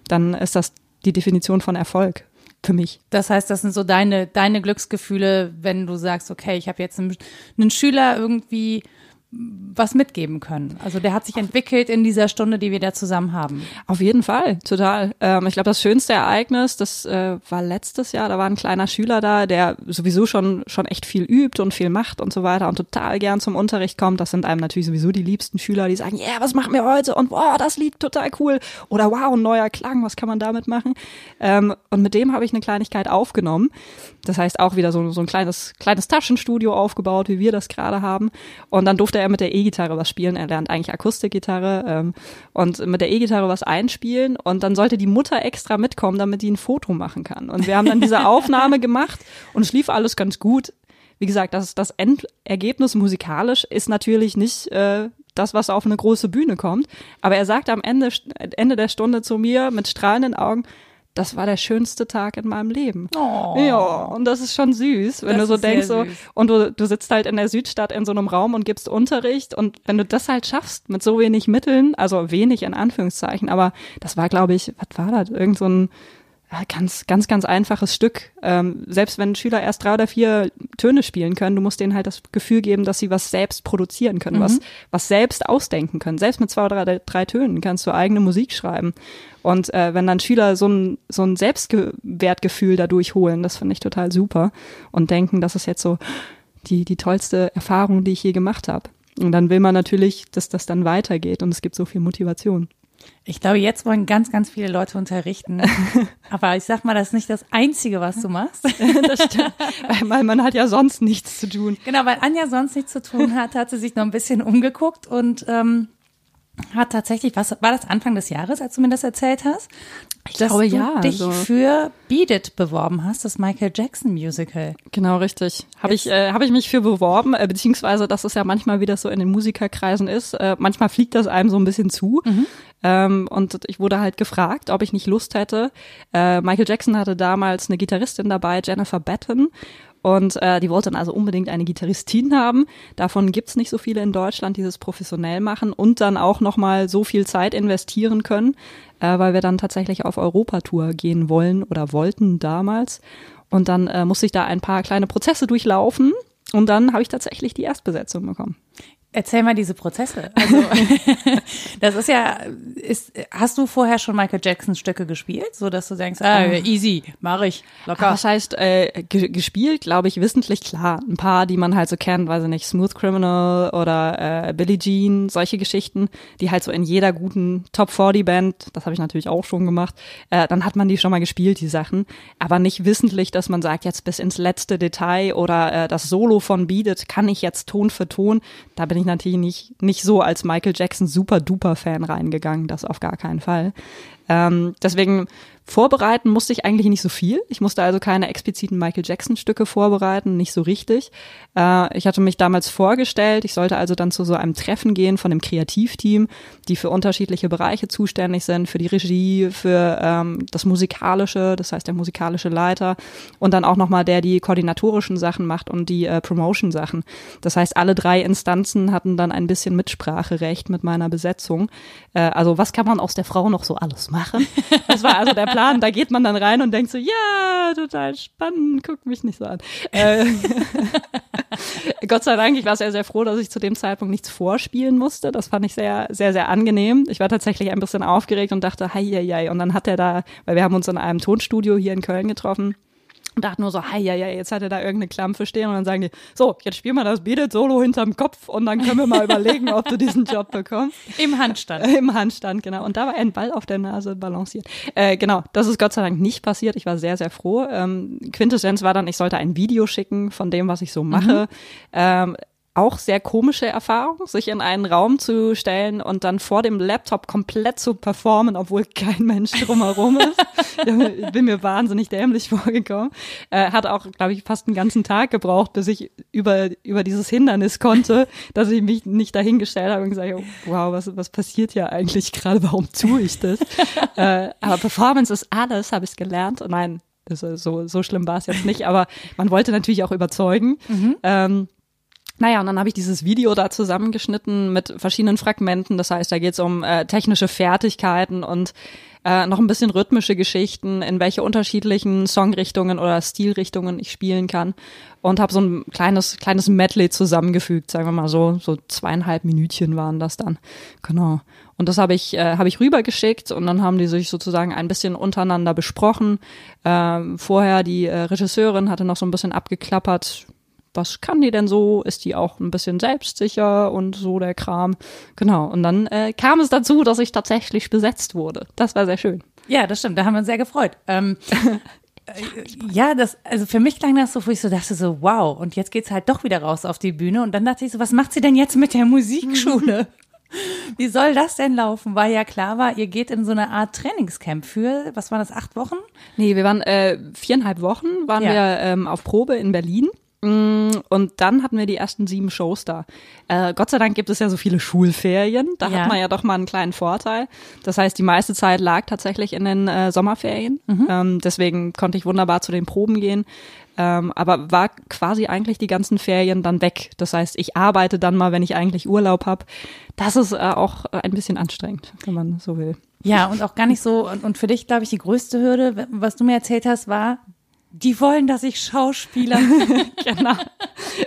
Dann ist das die Definition von Erfolg für mich. Das heißt, das sind so deine, deine Glücksgefühle, wenn du sagst, okay, ich habe jetzt einen, einen Schüler irgendwie was mitgeben können. Also der hat sich entwickelt in dieser Stunde, die wir da zusammen haben. Auf jeden Fall, total. Ähm, ich glaube, das schönste Ereignis, das äh, war letztes Jahr, da war ein kleiner Schüler da, der sowieso schon, schon echt viel übt und viel macht und so weiter und total gern zum Unterricht kommt. Das sind einem natürlich sowieso die liebsten Schüler, die sagen, ja, yeah, was machen wir heute? Und wow, das Lied total cool. Oder wow, ein neuer Klang, was kann man damit machen? Ähm, und mit dem habe ich eine Kleinigkeit aufgenommen. Das heißt auch wieder so, so ein kleines, kleines Taschenstudio aufgebaut, wie wir das gerade haben. Und dann durfte er mit der E-Gitarre was spielen. Er lernt eigentlich Akustikgitarre ähm, und mit der E-Gitarre was einspielen. Und dann sollte die Mutter extra mitkommen, damit die ein Foto machen kann. Und wir haben dann diese Aufnahme gemacht und es lief alles ganz gut. Wie gesagt, das, das Endergebnis musikalisch ist natürlich nicht äh, das, was auf eine große Bühne kommt. Aber er sagte am Ende, Ende der Stunde zu mir mit strahlenden Augen, das war der schönste Tag in meinem Leben. Oh. Ja, und das ist schon süß, wenn das du so denkst, so, und du, du sitzt halt in der Südstadt in so einem Raum und gibst Unterricht und wenn du das halt schaffst mit so wenig Mitteln, also wenig in Anführungszeichen, aber das war, glaube ich, was war das? Irgend so ein ganz, ganz, ganz einfaches Stück. Ähm, selbst wenn Schüler erst drei oder vier Töne spielen können, du musst denen halt das Gefühl geben, dass sie was selbst produzieren können, mhm. was, was selbst ausdenken können. Selbst mit zwei oder drei, drei Tönen kannst du eigene Musik schreiben. Und äh, wenn dann Schüler so ein, so ein Selbstwertgefühl dadurch holen, das finde ich total super und denken, das ist jetzt so die, die tollste Erfahrung, die ich je gemacht habe. Und dann will man natürlich, dass das dann weitergeht und es gibt so viel Motivation. Ich glaube, jetzt wollen ganz, ganz viele Leute unterrichten. Aber ich sag mal, das ist nicht das Einzige, was du machst. das stimmt. Weil man hat ja sonst nichts zu tun. Genau, weil Anja sonst nichts zu tun hat, hat sie sich noch ein bisschen umgeguckt und ähm, hat tatsächlich, was war das Anfang des Jahres, als du mir das erzählt hast? Ich dass glaube, du ja, dich so. für Beat It beworben hast, das Michael Jackson Musical. Genau, richtig. Habe ich, äh, hab ich mich für beworben, äh, beziehungsweise, dass es ja manchmal, wie das so in den Musikerkreisen ist, äh, manchmal fliegt das einem so ein bisschen zu. Mhm. Ähm, und ich wurde halt gefragt, ob ich nicht Lust hätte. Äh, Michael Jackson hatte damals eine Gitarristin dabei, Jennifer Batten. Und äh, die wollten also unbedingt eine Gitarristin haben. Davon gibt's nicht so viele in Deutschland, die das professionell machen und dann auch nochmal so viel Zeit investieren können, äh, weil wir dann tatsächlich auf Europatour gehen wollen oder wollten damals. Und dann äh, musste ich da ein paar kleine Prozesse durchlaufen. Und dann habe ich tatsächlich die Erstbesetzung bekommen. Erzähl mal diese Prozesse. Also, das ist ja, ist, hast du vorher schon Michael Jackson Stücke gespielt, so dass du denkst, ah, oh. easy, mache ich, locker. Was heißt äh, gespielt, glaube ich, wissentlich klar. Ein paar, die man halt so kennt, weiß ich nicht, Smooth Criminal oder äh, Billie Jean, solche Geschichten, die halt so in jeder guten Top 40 Band, das habe ich natürlich auch schon gemacht, äh, dann hat man die schon mal gespielt, die Sachen, aber nicht wissentlich, dass man sagt, jetzt bis ins letzte Detail oder äh, das Solo von Beat It kann ich jetzt Ton für Ton, da bin ich ich natürlich nicht, nicht so als Michael Jackson super duper Fan reingegangen, das auf gar keinen Fall. Ähm, deswegen Vorbereiten musste ich eigentlich nicht so viel. Ich musste also keine expliziten Michael Jackson Stücke vorbereiten, nicht so richtig. Äh, ich hatte mich damals vorgestellt, ich sollte also dann zu so einem Treffen gehen von dem Kreativteam, die für unterschiedliche Bereiche zuständig sind, für die Regie, für ähm, das Musikalische, das heißt der musikalische Leiter und dann auch nochmal der, die koordinatorischen Sachen macht und die äh, Promotion-Sachen. Das heißt, alle drei Instanzen hatten dann ein bisschen Mitspracherecht mit meiner Besetzung. Äh, also was kann man aus der Frau noch so alles machen? Das war also der Plan, da geht man dann rein und denkt so, ja, total spannend, guck mich nicht so an. Äh, Gott sei Dank, ich war sehr, sehr froh, dass ich zu dem Zeitpunkt nichts vorspielen musste. Das fand ich sehr, sehr, sehr angenehm. Ich war tatsächlich ein bisschen aufgeregt und dachte, hei, hei, hei. Und dann hat er da, weil wir haben uns in einem Tonstudio hier in Köln getroffen, und dachte nur so, hei, ja, ja, jetzt hat er da irgendeine Klampfe stehen und dann sagen die, so, jetzt spiel mal das Beat Solo hinterm Kopf und dann können wir mal überlegen, ob du diesen Job bekommst. Im Handstand. Im Handstand, genau. Und da war ein Ball auf der Nase balanciert. Äh, genau, das ist Gott sei Dank nicht passiert. Ich war sehr, sehr froh. Ähm, Quintessenz war dann, ich sollte ein Video schicken von dem, was ich so mache. Mhm. Ähm, auch sehr komische Erfahrung, sich in einen Raum zu stellen und dann vor dem Laptop komplett zu performen, obwohl kein Mensch drumherum ist. ich bin mir wahnsinnig dämlich vorgekommen. Äh, hat auch, glaube ich, fast einen ganzen Tag gebraucht, bis ich über, über dieses Hindernis konnte, dass ich mich nicht dahingestellt habe und gesagt habe, wow, was, was passiert hier eigentlich gerade, warum tue ich das? äh, aber Performance ist alles, habe ich gelernt. Und nein, so, so schlimm war es jetzt nicht, aber man wollte natürlich auch überzeugen. Mhm. Ähm, naja, und dann habe ich dieses Video da zusammengeschnitten mit verschiedenen Fragmenten. Das heißt, da geht es um äh, technische Fertigkeiten und äh, noch ein bisschen rhythmische Geschichten, in welche unterschiedlichen Songrichtungen oder Stilrichtungen ich spielen kann. Und habe so ein kleines, kleines Medley zusammengefügt, sagen wir mal so. So zweieinhalb Minütchen waren das dann. Genau. Und das habe ich, äh, hab ich rübergeschickt und dann haben die sich sozusagen ein bisschen untereinander besprochen. Äh, vorher die äh, Regisseurin hatte noch so ein bisschen abgeklappert, was kann die denn so? Ist die auch ein bisschen selbstsicher und so der Kram? Genau. Und dann äh, kam es dazu, dass ich tatsächlich besetzt wurde. Das war sehr schön. Ja, das stimmt. Da haben wir uns sehr gefreut. Ähm, äh, ja, das, also für mich klang das so, wo ich so dachte so, wow, und jetzt geht's halt doch wieder raus auf die Bühne. Und dann dachte ich so, was macht sie denn jetzt mit der Musikschule? Wie soll das denn laufen? Weil ja klar war, ihr geht in so eine Art Trainingscamp für, was waren das, acht Wochen? Nee, wir waren äh, viereinhalb Wochen, waren ja. wir ähm, auf Probe in Berlin. Mm, und dann hatten wir die ersten sieben Shows da. Äh, Gott sei Dank gibt es ja so viele Schulferien. Da ja. hat man ja doch mal einen kleinen Vorteil. Das heißt, die meiste Zeit lag tatsächlich in den äh, Sommerferien. Mhm. Ähm, deswegen konnte ich wunderbar zu den Proben gehen. Ähm, aber war quasi eigentlich die ganzen Ferien dann weg. Das heißt, ich arbeite dann mal, wenn ich eigentlich Urlaub habe. Das ist äh, auch ein bisschen anstrengend, wenn man so will. Ja, und auch gar nicht so. Und, und für dich, glaube ich, die größte Hürde, was du mir erzählt hast, war, die wollen, dass ich Schauspieler. genau.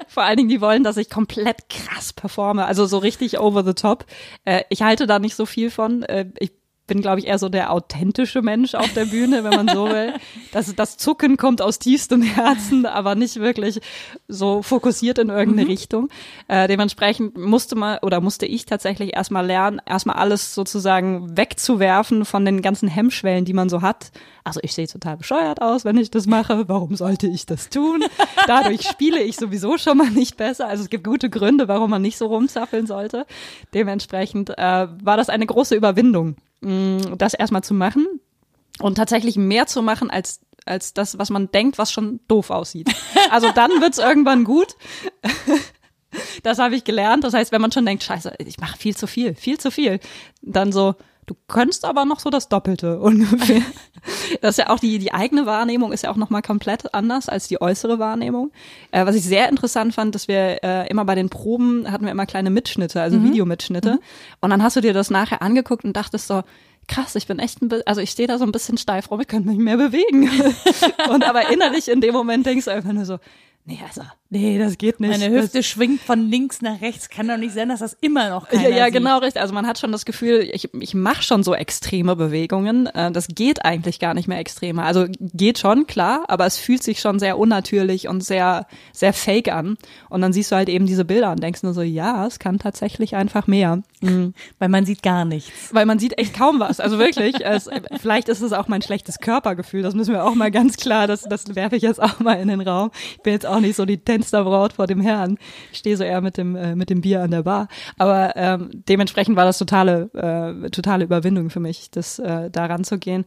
Vor allen Dingen, die wollen, dass ich komplett krass performe, also so richtig over the top. Äh, ich halte da nicht so viel von. Äh, ich bin, glaube ich, eher so der authentische Mensch auf der Bühne, wenn man so will. Das, das Zucken kommt aus tiefstem Herzen, aber nicht wirklich so fokussiert in irgendeine mhm. Richtung. Äh, dementsprechend musste man oder musste ich tatsächlich erstmal lernen, erstmal alles sozusagen wegzuwerfen von den ganzen Hemmschwellen, die man so hat. Also ich sehe total bescheuert aus, wenn ich das mache. Warum sollte ich das tun? Dadurch spiele ich sowieso schon mal nicht besser. Also es gibt gute Gründe, warum man nicht so rumzappeln sollte. Dementsprechend äh, war das eine große Überwindung. Das erstmal zu machen und tatsächlich mehr zu machen als als das, was man denkt, was schon doof aussieht. Also dann wird's irgendwann gut. Das habe ich gelernt. Das heißt, wenn man schon denkt, scheiße, ich mache viel zu viel, viel zu viel, dann so, Du könntest aber noch so das Doppelte ungefähr. Das ist ja auch die, die eigene Wahrnehmung ist ja auch nochmal komplett anders als die äußere Wahrnehmung. Äh, was ich sehr interessant fand, dass wir äh, immer bei den Proben hatten wir immer kleine Mitschnitte, also mhm. Videomitschnitte. Mhm. Und dann hast du dir das nachher angeguckt und dachtest so, krass, ich bin echt ein bisschen, also ich stehe da so ein bisschen steif rum, ich könnte mich mehr bewegen. und aber innerlich in dem Moment denkst du einfach nur so, nee, also, nee, das geht nicht. Meine Hüfte das, schwingt von links nach rechts. Kann doch nicht sein, dass das immer noch keiner Ja, ja sieht. genau, richtig. Also man hat schon das Gefühl, ich, ich mache schon so extreme Bewegungen. Äh, das geht eigentlich gar nicht mehr extremer. Also geht schon, klar, aber es fühlt sich schon sehr unnatürlich und sehr, sehr fake an. Und dann siehst du halt eben diese Bilder und denkst nur so, ja, es kann tatsächlich einfach mehr. Mhm. Weil man sieht gar nichts. Weil man sieht echt kaum was. Also wirklich, es, vielleicht ist es auch mein schlechtes Körpergefühl. Das müssen wir auch mal ganz klar, das, das werfe ich jetzt auch mal in den Raum. Ich bin jetzt auch nicht so die Tänzerbraut vor dem Herrn. Ich stehe so eher mit dem, äh, mit dem Bier an der Bar. Aber ähm, dementsprechend war das totale, äh, totale Überwindung für mich, das äh, da ranzugehen.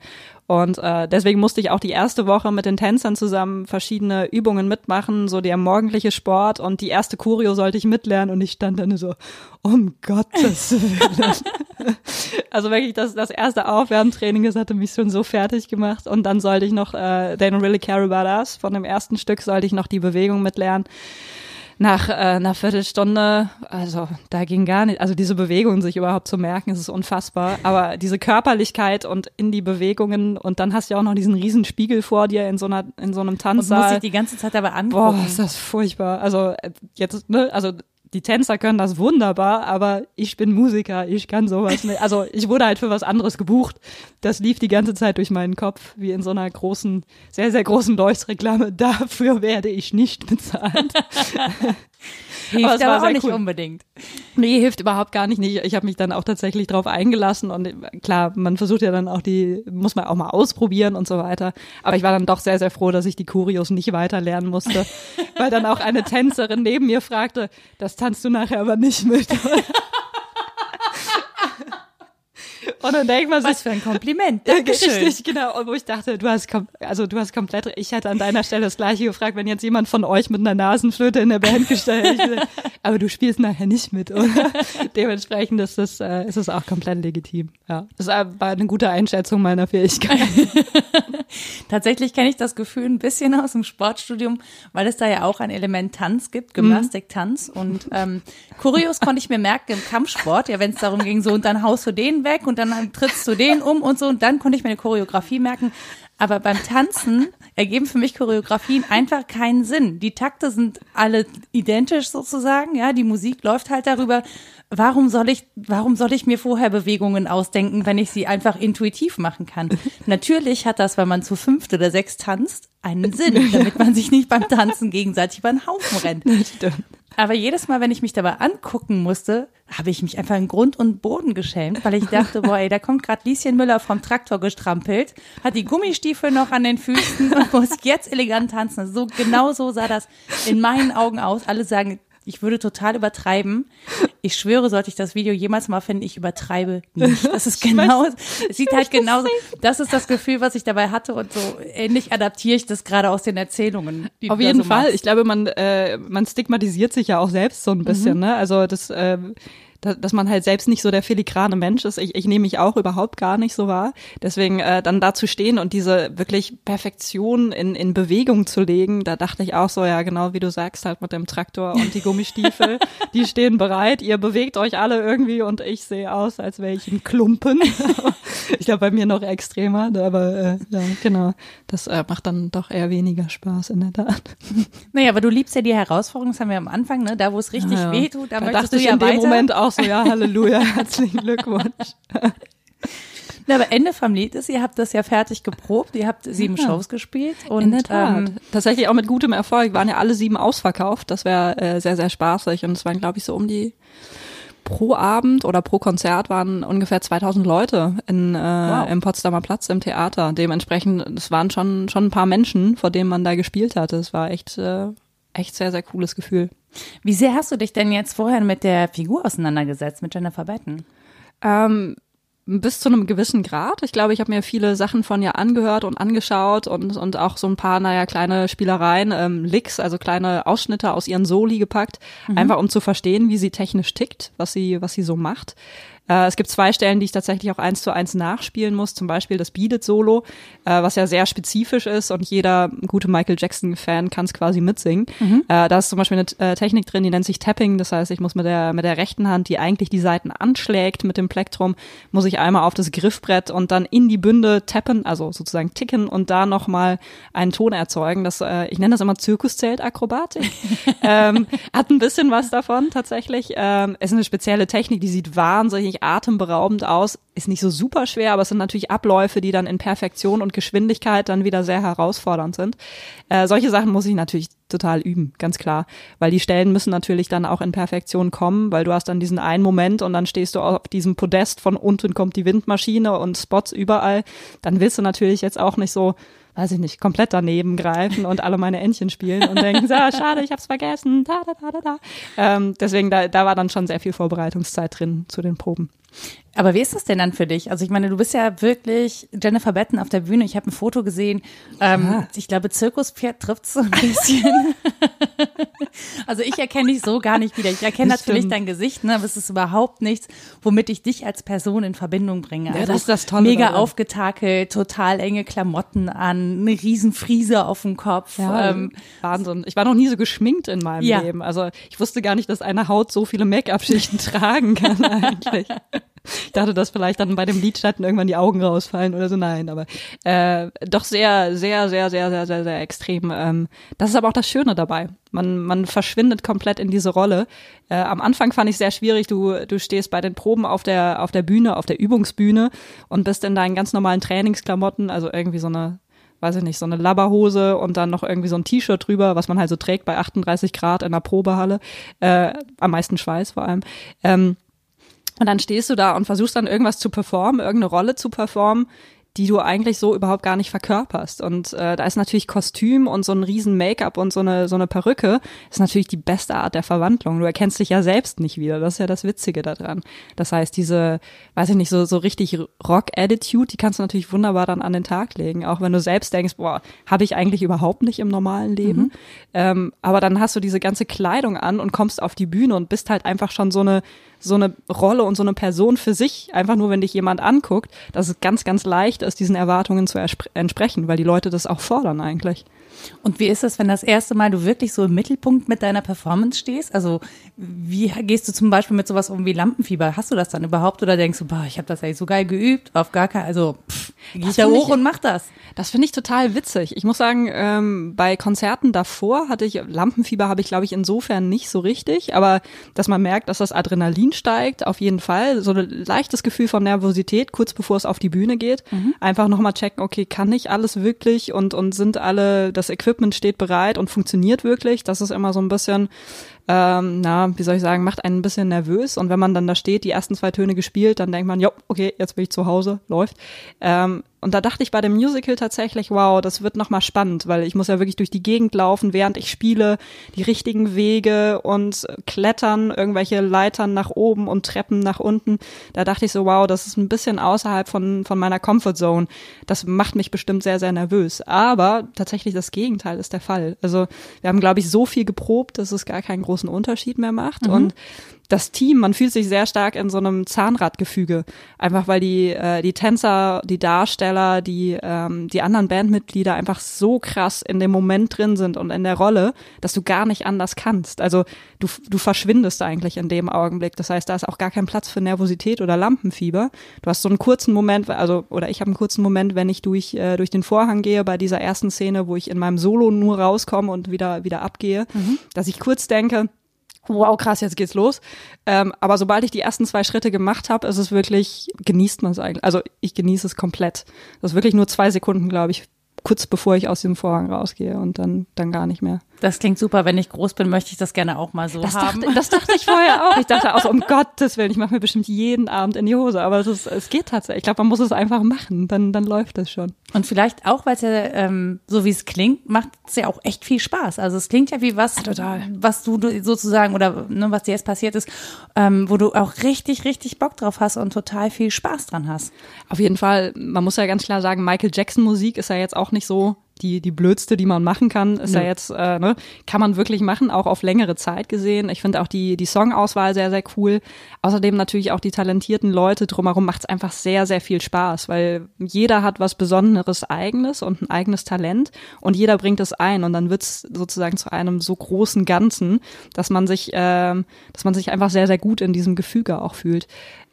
Und äh, deswegen musste ich auch die erste Woche mit den Tänzern zusammen verschiedene Übungen mitmachen, so der morgendliche Sport und die erste Choreo sollte ich mitlernen und ich stand dann so, um Gottes Willen. also wirklich das, das erste Aufwärmtraining, das hatte mich schon so fertig gemacht und dann sollte ich noch äh, They Don't Really Care About Us von dem ersten Stück sollte ich noch die Bewegung mitlernen nach äh, einer Viertelstunde, also da ging gar nicht, also diese Bewegungen sich überhaupt zu merken, ist unfassbar. Aber diese Körperlichkeit und in die Bewegungen und dann hast du ja auch noch diesen riesen Spiegel vor dir in so einer in so einem Tanzsaal. Und muss dich die ganze Zeit dabei angucken. Boah, ist das furchtbar. Also äh, jetzt, ne, also die Tänzer können das wunderbar, aber ich bin Musiker, ich kann sowas nicht. Also ich wurde halt für was anderes gebucht. Das lief die ganze Zeit durch meinen Kopf, wie in so einer großen, sehr, sehr großen Leuchtreklame. Dafür werde ich nicht bezahlt. Hilft aber, aber auch nicht cool. unbedingt. Nee, hilft überhaupt gar nicht. Ich habe mich dann auch tatsächlich drauf eingelassen und klar, man versucht ja dann auch die, muss man auch mal ausprobieren und so weiter. Aber ich war dann doch sehr, sehr froh, dass ich die Kurios nicht weiter lernen musste, weil dann auch eine Tänzerin neben mir fragte, das tanzt du nachher aber nicht mit. Und dann denkt man sich, Was für ein Kompliment. Dankeschön. richtig, genau. Und wo ich dachte, du hast, also du hast komplett, ich hätte an deiner Stelle das Gleiche gefragt, wenn jetzt jemand von euch mit einer Nasenflöte in der Band gestellt hätte. Aber du spielst nachher nicht mit, oder? Dementsprechend ist das, äh, ist es auch komplett legitim. Ja, das war eine gute Einschätzung meiner Fähigkeit. Tatsächlich kenne ich das Gefühl ein bisschen aus dem Sportstudium, weil es da ja auch ein Element Tanz gibt, Gymnastik, Tanz. Und ähm, Kurios konnte ich mir merken im Kampfsport, ja, wenn es darum ging, so und dann haust du den weg und dann trittst du den um und so und dann konnte ich mir eine Choreografie merken. Aber beim Tanzen ergeben für mich Choreografien einfach keinen Sinn. Die Takte sind alle identisch sozusagen, ja, die Musik läuft halt darüber. Warum soll ich, warum soll ich mir vorher Bewegungen ausdenken, wenn ich sie einfach intuitiv machen kann? Natürlich hat das, wenn man zu fünft oder sechs tanzt, einen Sinn, damit man sich nicht beim Tanzen gegenseitig über den Haufen rennt. Aber jedes Mal, wenn ich mich dabei angucken musste, habe ich mich einfach in Grund und Boden geschämt, weil ich dachte, boah, ey, da kommt gerade Lieschen Müller vom Traktor gestrampelt, hat die Gummistiefel noch an den Füßen und muss jetzt elegant tanzen. So genau so sah das in meinen Augen aus. Alle sagen, ich würde total übertreiben. Ich schwöre, sollte ich das Video jemals mal finden, ich übertreibe nicht. Das ist genau, es sieht halt genauso. Das ist das Gefühl, was ich dabei hatte und so ähnlich adaptiere ich das gerade aus den Erzählungen. Auf jeden so Fall. machst. Ich glaube, man, äh, man stigmatisiert sich ja auch selbst so ein bisschen, ne? Also das, äh, da- dass man halt selbst nicht so der filigrane Mensch ist. Ich, ich nehme mich auch überhaupt gar nicht so wahr. Deswegen äh, dann da zu stehen und diese wirklich Perfektion in, in Bewegung zu legen, da dachte ich auch so, ja, genau wie du sagst, halt mit dem Traktor und die Gummistiefel, die stehen bereit, ihr bewegt euch alle irgendwie und ich sehe aus, als wäre ich ein Klumpen. ich glaube, bei mir noch extremer, aber äh, ja, genau. Das äh, macht dann doch eher weniger Spaß in der Tat. Naja, aber du liebst ja die Herausforderung, das haben wir am Anfang, ne? Da, wo es richtig Ja, ja. wehtut, da, da möchtest dachte du ich ja in dem weiter. Moment auch so, ja, Halleluja, herzlichen Glückwunsch. Na, aber Ende vom Lied ist, ihr habt das ja fertig geprobt, ihr habt sieben Ja. Shows gespielt und in der Tat. Ähm, Tatsächlich auch mit gutem Erfolg. Waren ja alle sieben ausverkauft. Das wäre äh, sehr, sehr spaßig. Und es waren, glaube ich, so um die pro Abend oder pro Konzert waren ungefähr 2000 Leute in, äh, Wow. im Potsdamer Platz im Theater. Dementsprechend, es waren schon, schon ein paar Menschen, vor denen man da gespielt hatte. Es war echt, äh, echt sehr, sehr cooles Gefühl. wie sehr hast du dich denn jetzt vorher mit der Figur auseinandergesetzt, mit Jennifer Batten? Ähm, bis zu einem gewissen Grad. Ich glaube, ich habe mir viele Sachen von ihr angehört und angeschaut und, und auch so ein paar, naja, kleine Spielereien, ähm, Licks, also kleine Ausschnitte aus ihren Soli gepackt, einfach um zu verstehen, wie sie technisch tickt, was sie, was sie so macht. Äh, es gibt zwei Stellen, die ich tatsächlich auch eins zu eins nachspielen muss, zum Beispiel das Beat It Solo, äh, was ja sehr spezifisch ist und jeder gute Michael Jackson-Fan kann es quasi mitsingen. Äh, da ist zum Beispiel eine äh, Technik drin, die nennt sich Tapping, das heißt, ich muss mit der, mit der rechten Hand, die eigentlich die Seiten anschlägt mit dem Plektrum, muss ich einmal auf das Griffbrett und dann in die Bünde tappen, also sozusagen ticken und da nochmal einen Ton erzeugen. Das, äh, ich nenne das immer Zirkuszelt-Akrobatik. ähm, hat ein bisschen was davon tatsächlich. Ähm, es ist eine spezielle Technik, die sieht wahnsinnig atemberaubend aus. Ist nicht so super schwer, aber es sind natürlich Abläufe, die dann in Perfektion und Geschwindigkeit dann wieder sehr herausfordernd sind. Äh, solche Sachen muss ich natürlich total üben, ganz klar. Weil die Stellen müssen natürlich dann auch in Perfektion kommen, weil du hast dann diesen einen Moment und dann stehst du auf diesem Podest von unten kommt die Windmaschine und Spots überall. Dann willst du natürlich jetzt auch nicht so weiß ich nicht, komplett daneben greifen und alle meine Entchen spielen und denken, so, ah, schade, ich hab's vergessen, da, da, da, da, da. Ähm, deswegen, da, da war dann schon sehr viel Vorbereitungszeit drin zu den Proben. Aber wie ist das denn dann für dich? Also ich meine, du bist ja wirklich Jennifer Batten auf der Bühne. Ich habe ein Foto gesehen. Ähm, Ja. Ich glaube, Zirkuspferd trifft so ein bisschen. also ich erkenne dich so gar nicht wieder. Ich erkenne Das natürlich stimmt. dein Gesicht, ne? aber es ist überhaupt nichts, womit ich dich als Person in Verbindung bringe. Ja, Also das ist das Tolle Mega daran. aufgetakelt, total enge Klamotten an, eine riesen Friese auf dem Kopf. ähm, Wahnsinn. Ich war noch nie so geschminkt in meinem Ja. Leben. Also ich wusste gar nicht, dass eine Haut so viele Make-up-Schichten tragen kann eigentlich. Ich dachte, dass vielleicht dann bei dem Lidschatten irgendwann die Augen rausfallen oder so. Nein, aber äh, doch sehr, sehr, sehr, sehr, sehr, sehr, sehr extrem. Ähm, das ist aber auch das Schöne dabei. Man, man verschwindet komplett in diese Rolle. Äh, am Anfang fand ich sehr schwierig. Du, du stehst bei den Proben auf der, auf der Bühne, auf der Übungsbühne und bist in deinen ganz normalen Trainingsklamotten, also irgendwie so eine weiß ich nicht, so eine Labberhose und dann noch irgendwie so ein T-Shirt drüber, was man halt so trägt bei 38 Grad in der Probehalle. Äh, am meisten Schweiß vor allem. Ähm, und dann stehst du da und versuchst dann irgendwas zu performen, irgendeine Rolle zu performen, die du eigentlich so überhaupt gar nicht verkörperst. Und äh, da ist natürlich Kostüm und so ein riesen Make-up und so eine, so eine Perücke ist natürlich die beste Art der Verwandlung. Du erkennst dich ja selbst nicht wieder. Das ist ja das Witzige daran. Das heißt, diese, weiß ich nicht, so, so richtig Rock-Attitude, die kannst du natürlich wunderbar dann an den Tag legen. Auch wenn du selbst denkst, boah, habe ich eigentlich überhaupt nicht im normalen Leben. Mhm. Ähm, aber dann hast du diese ganze Kleidung an und kommst auf die Bühne und bist halt einfach schon so eine so eine Rolle und so eine Person für sich, einfach nur wenn dich jemand anguckt, dass es ganz, ganz leicht ist, diesen Erwartungen zu entsprechen, weil die Leute das auch fordern eigentlich. Und wie ist das, wenn das erste Mal du wirklich so im Mittelpunkt mit deiner Performance stehst? Also wie gehst du zum Beispiel mit sowas um wie Lampenfieber? Hast du das dann überhaupt oder denkst du, boah, ich habe das ja so geil geübt, auf gar kein, also pff, geh ich da hoch ich, und mach das? Das finde ich total witzig. Ich muss sagen, ähm, bei Konzerten davor hatte ich Lampenfieber habe ich glaube ich insofern nicht so richtig, aber dass man merkt, dass das Adrenalin steigt, auf jeden Fall, so ein leichtes Gefühl von Nervosität kurz bevor es auf die Bühne geht, mhm. einfach nochmal checken, okay, kann ich alles wirklich und und sind alle das Equipment steht bereit und funktioniert wirklich. Das ist immer so ein bisschen ähm, na, wie soll ich sagen, macht einen ein bisschen nervös. Und wenn man dann da steht, die ersten zwei Töne gespielt, dann denkt man, ja, okay, jetzt bin ich zu Hause, läuft. Ähm, und da dachte ich bei dem Musical tatsächlich, wow, das wird nochmal spannend, weil ich muss ja wirklich durch die Gegend laufen, während ich spiele, die richtigen Wege und klettern, irgendwelche Leitern nach oben und Treppen nach unten. Da dachte ich so, wow, das ist ein bisschen außerhalb von, von meiner Comfortzone. Das macht mich bestimmt sehr, sehr nervös. Aber tatsächlich das Gegenteil ist der Fall. Also wir haben, glaube ich, so viel geprobt, dass es gar keinen großen Unterschied mehr macht. Mhm. Und das Team, man fühlt sich sehr stark in so einem Zahnradgefüge. Einfach weil die, äh, die Tänzer, die Darsteller, die, ähm, die anderen Bandmitglieder einfach so krass in dem Moment drin sind und in der Rolle, dass du gar nicht anders kannst. Also du, du verschwindest eigentlich in dem Augenblick. Das heißt, da ist auch gar kein Platz für Nervosität oder Lampenfieber. Du hast so einen kurzen Moment, also, oder ich habe einen kurzen Moment, wenn ich durch, äh, durch den Vorhang gehe bei dieser ersten Szene, wo ich in meinem Solo nur rauskomme und wieder, wieder abgehe, mhm. dass ich kurz denke, wow, krass, jetzt geht's los. Ähm, aber sobald ich die ersten zwei Schritte gemacht habe, ist es wirklich, genießt man es eigentlich. Also ich genieße es komplett. Das ist wirklich nur zwei Sekunden, glaube ich, kurz bevor ich aus dem Vorhang rausgehe und dann, dann gar nicht mehr. Das klingt super. Wenn ich groß bin, möchte ich das gerne auch mal so das haben. Dachte, das dachte ich vorher auch. Ich dachte auch so, um Gottes Willen, ich mache mir bestimmt jeden Abend in die Hose. Aber es, ist, es geht tatsächlich. Ich glaube, man muss es einfach machen. Dann, dann läuft es schon. Und vielleicht auch, weil es ja, ähm, so wie es klingt, macht es ja auch echt viel Spaß. Also es klingt ja wie was, Total. was du sozusagen oder ne, was dir jetzt passiert ist, ähm, wo du auch richtig, richtig Bock drauf hast und total viel Spaß dran hast. Auf jeden Fall. Man muss ja ganz klar sagen, Michael Jackson Musik ist ja jetzt auch nicht so die, die blödste, die man machen kann, ist ja, ja jetzt, äh, ne, kann man wirklich machen, auch auf längere Zeit gesehen. Ich finde auch die, die Songauswahl sehr, sehr cool. Außerdem natürlich auch die talentierten Leute drumherum macht es einfach sehr, sehr viel Spaß, weil jeder hat was Besonderes eigenes und ein eigenes Talent und jeder bringt es ein und dann wird es sozusagen zu einem so großen Ganzen, dass man sich, äh, dass man sich einfach sehr, sehr gut in diesem Gefüge auch fühlt.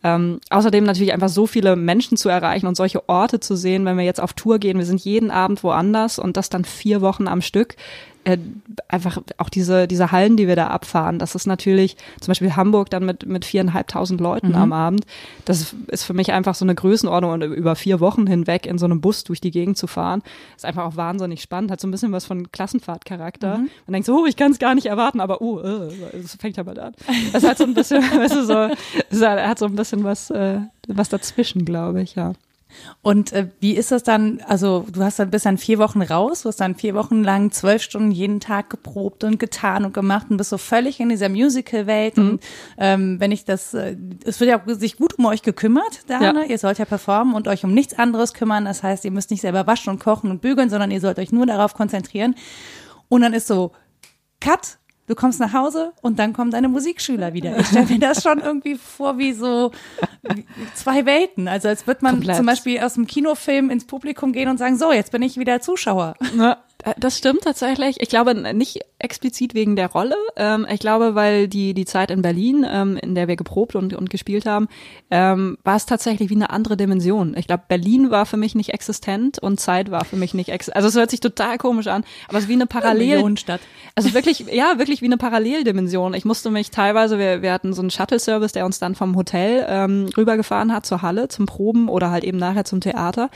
Ähm, außerdem natürlich einfach so viele Menschen zu erreichen und solche Orte zu sehen, wenn wir jetzt auf Tour gehen. Wir sind jeden Abend woanders und das dann vier Wochen am Stück äh, einfach auch diese, diese Hallen, die wir da abfahren, das ist natürlich zum Beispiel Hamburg dann mit, mit viereinhalbtausend Leuten mhm. am Abend. Das ist für mich einfach so eine Größenordnung und über vier Wochen hinweg in so einem Bus durch die Gegend zu fahren, ist einfach auch wahnsinnig spannend, hat so ein bisschen was von Klassenfahrtcharakter. Mhm. Man denkt so, oh, ich kann es gar nicht erwarten, aber oh, uh, das fängt ja bald an. Es hat so ein bisschen, weißt du, so, es hat so ein bisschen was, äh, was dazwischen, glaube ich, ja. Und äh, wie ist das dann? Also du hast dann bis dann vier Wochen raus, du hast dann vier Wochen lang zwölf Stunden jeden Tag geprobt und getan und gemacht und bist so völlig in dieser Musical-Welt. Mhm. Und ähm, wenn ich das, äh, es wird ja auch sich gut um euch gekümmert, da, ja. ne? Ihr sollt ja performen und euch um nichts anderes kümmern. Das heißt, ihr müsst nicht selber waschen und kochen und bügeln, sondern ihr sollt euch nur darauf konzentrieren. Und dann ist so Cut, du kommst nach Hause und dann kommen deine Musikschüler wieder. Ich stelle mir das schon irgendwie vor wie so zwei Welten. Also als würde man Komplett. zum Beispiel aus dem Kinofilm ins Publikum gehen und sagen, so, jetzt bin ich wieder Zuschauer. Ja. Äh, das stimmt tatsächlich. Ich glaube nicht explizit wegen der Rolle. Ähm, ich glaube, weil die die Zeit in Berlin, ähm, in der wir geprobt und, und gespielt haben, ähm, war es tatsächlich wie eine andere Dimension. Ich glaube, Berlin war für mich nicht existent und Zeit war für mich nicht existent. Also es hört sich total komisch an, aber es ist wie eine Parallel. Also wirklich, ja, wirklich wie eine Paralleldimension. Ich musste mich teilweise, wir, wir hatten so einen Shuttle-Service, der uns dann vom Hotel ähm, rübergefahren hat zur Halle zum Proben oder halt eben nachher zum Theater.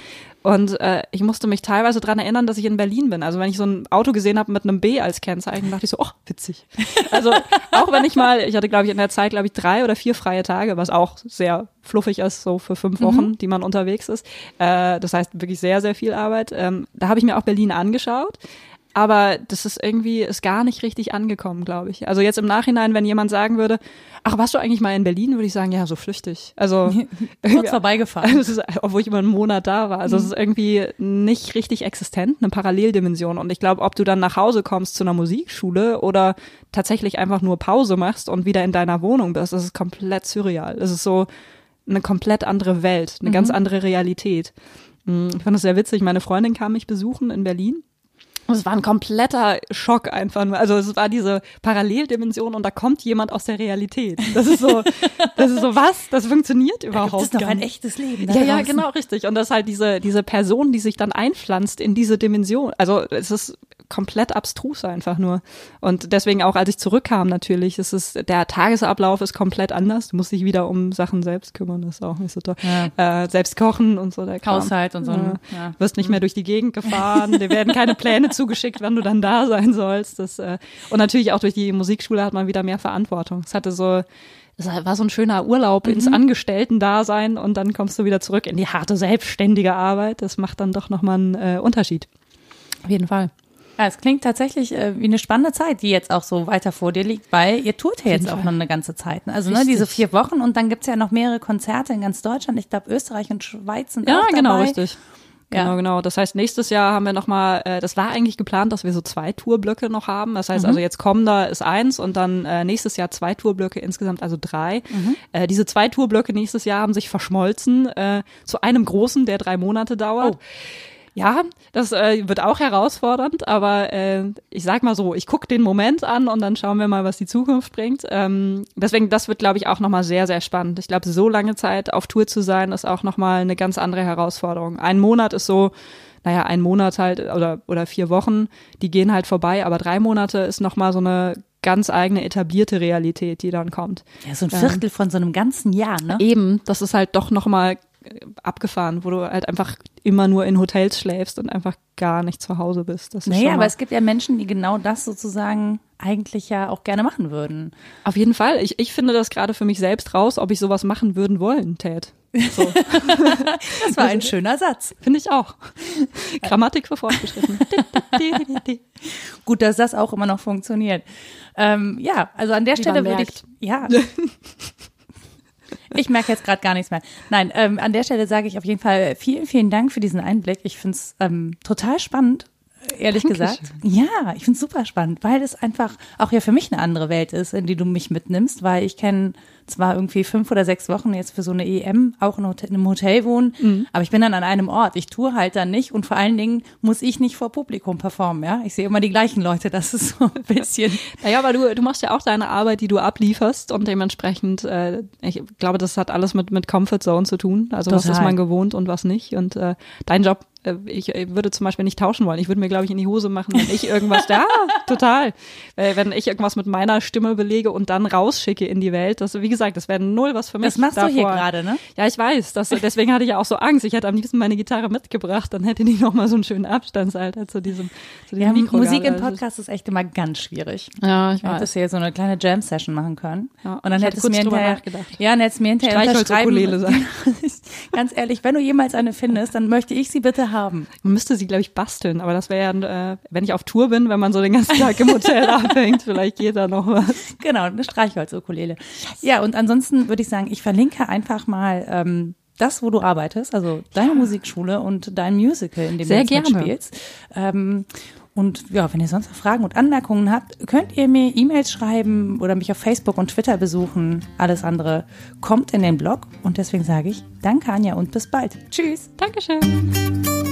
Und äh, ich musste mich teilweise dran erinnern, dass ich in Berlin bin. Also wenn ich so ein Auto gesehen habe mit einem B als Kennzeichen, dachte ich so, oh, witzig. Also auch wenn ich mal, ich hatte glaube ich in der Zeit, glaube ich, drei oder vier freie Tage, was auch sehr fluffig ist, so für fünf Wochen, mhm. die man unterwegs ist. Äh, das heißt wirklich sehr, sehr viel Arbeit. Ähm, da habe ich mir auch Berlin angeschaut. Aber das ist irgendwie, ist gar nicht richtig angekommen, glaube ich. Also jetzt im Nachhinein, wenn jemand sagen würde, ach, warst du eigentlich mal in Berlin, würde ich sagen, ja, so flüchtig. Also kurz vorbeigefahren. Ist, obwohl ich immer einen Monat da war. Also mhm. es ist irgendwie nicht richtig existent, eine Paralleldimension. Und ich glaube, ob du dann nach Hause kommst zu einer Musikschule oder tatsächlich einfach nur Pause machst und wieder in deiner Wohnung bist, das ist komplett surreal. Es ist so eine komplett andere Welt, eine mhm. ganz andere Realität. Mm, ich fand das sehr witzig. Meine Freundin kam mich besuchen in Berlin es war ein kompletter Schock einfach nur. Also es war diese Paralleldimension und da kommt jemand aus der Realität. Das ist so, das ist so was, das funktioniert überhaupt Das ist doch ein echtes Leben. Ja, ja, genau, richtig. Und das ist halt diese, diese Person, die sich dann einpflanzt in diese Dimension. Also es ist komplett abstrus einfach nur. Und deswegen auch, als ich zurückkam natürlich, ist es, der Tagesablauf ist komplett anders. Du musst dich wieder um Sachen selbst kümmern, das ist auch nicht so toll. Ja. Äh, selbst kochen und so. Der Kram. Haushalt und so. Ja. Ja. Wirst nicht mehr durch die Gegend gefahren, dir werden keine Pläne zugeschickt, wann du dann da sein sollst. Das, äh, und natürlich auch durch die Musikschule hat man wieder mehr Verantwortung. Es hatte so, es war so ein schöner Urlaub mhm. ins Angestellten-Dasein und dann kommst du wieder zurück in die harte, selbstständige Arbeit. Das macht dann doch nochmal einen äh, Unterschied. Auf jeden Fall. Ja, es klingt tatsächlich äh, wie eine spannende Zeit, die jetzt auch so weiter vor dir liegt, weil ihr tourt ja jetzt auch noch eine ganze Zeit. Ne? Also ne, diese vier Wochen und dann gibt's ja noch mehrere Konzerte in ganz Deutschland. Ich glaube, Österreich und Schweiz sind ja, auch dabei. Ja, genau, richtig. Genau, ja. genau. Das heißt, nächstes Jahr haben wir nochmal, äh, das war eigentlich geplant, dass wir so zwei Tourblöcke noch haben. Das heißt mhm. also, jetzt kommender ist eins und dann äh, nächstes Jahr zwei Tourblöcke, insgesamt also drei. Mhm. Äh, diese zwei Tourblöcke nächstes Jahr haben sich verschmolzen äh, zu einem großen, der drei Monate dauert. Oh. Ja, das äh, wird auch herausfordernd, aber äh, ich sag mal so, ich gucke den Moment an und dann schauen wir mal, was die Zukunft bringt. Ähm, deswegen, das wird, glaube ich, auch nochmal sehr, sehr spannend. Ich glaube, so lange Zeit auf Tour zu sein, ist auch nochmal eine ganz andere Herausforderung. Ein Monat ist so, naja, ein Monat halt oder, oder vier Wochen, die gehen halt vorbei, aber drei Monate ist nochmal so eine ganz eigene etablierte Realität, die dann kommt. Ja, so ein Viertel ähm, von so einem ganzen Jahr, ne? Eben, das ist halt doch nochmal abgefahren, wo du halt einfach immer nur in Hotels schläfst und einfach gar nicht zu Hause bist. Das naja, aber es gibt ja Menschen, die genau das sozusagen eigentlich ja auch gerne machen würden. Auf jeden Fall. Ich, ich finde das gerade für mich selbst raus, ob ich sowas machen würden wollen tät. So. das war ein schöner Satz. Finde ich auch. Grammatik für fortgeschritten. Gut, dass das auch immer noch funktioniert. Ähm, ja, also an der Wie Stelle würde ich, ja. Ich merke jetzt gerade gar nichts mehr. Nein, ähm, an der Stelle sage ich auf jeden Fall vielen, vielen Dank für diesen Einblick. Ich finde es ähm, total spannend ehrlich Dankeschön. gesagt. Ja, ich finde es super spannend, weil es einfach auch ja für mich eine andere Welt ist, in die du mich mitnimmst, weil ich kenne zwar irgendwie fünf oder sechs Wochen jetzt für so eine EM auch in einem Hotel wohnen, mhm. aber ich bin dann an einem Ort. Ich tue halt dann nicht und vor allen Dingen muss ich nicht vor Publikum performen, ja. Ich sehe immer die gleichen Leute, das ist so ein bisschen. naja, aber du, du machst ja auch deine Arbeit, die du ablieferst und dementsprechend, äh, ich glaube, das hat alles mit, mit Comfort Zone zu tun. Also Total. was ist man gewohnt und was nicht. Und äh, dein Job ich würde zum Beispiel nicht tauschen wollen. Ich würde mir, glaube ich, in die Hose machen, wenn ich irgendwas, ja, total. Wenn ich irgendwas mit meiner Stimme belege und dann rausschicke in die Welt. Das, wie gesagt, das wäre null was für mich. Das machst davor. du hier gerade, ne? Ja, ich weiß. Das, deswegen hatte ich ja auch so Angst. Ich hätte am liebsten meine Gitarre mitgebracht, dann hätte die nochmal so einen schönen Abstandsalter zu diesem, zu diesem ja, Mikro. Musik im Podcast ist echt immer ganz schwierig. Ja, ich weiß. Hättest du hier so eine kleine Jam-Session machen können. Ja, und dann hättest du mir hinterher, ja, dann hättest du mir hinterher unterschreiben. Ganz ehrlich, wenn du jemals eine findest, dann möchte ich sie bitte haben. Man müsste sie, glaube ich, basteln, aber das wäre ja, äh, wenn ich auf Tour bin, wenn man so den ganzen Tag im Hotel abhängt, vielleicht geht da noch was. Genau, eine Streichholz-Ukulele. Yes. Ja, und ansonsten würde ich sagen, ich verlinke einfach mal ähm, das, wo du arbeitest, also deine ja. Musikschule und dein Musical, in dem Sehr du jetzt gerne. mitspielst. Ähm, und ja, wenn ihr sonst noch Fragen und Anmerkungen habt, könnt ihr mir E-Mails schreiben oder mich auf Facebook und Twitter besuchen. Alles andere kommt in den Blog. Und deswegen sage ich Danke, Anja, und bis bald. Tschüss. Dankeschön.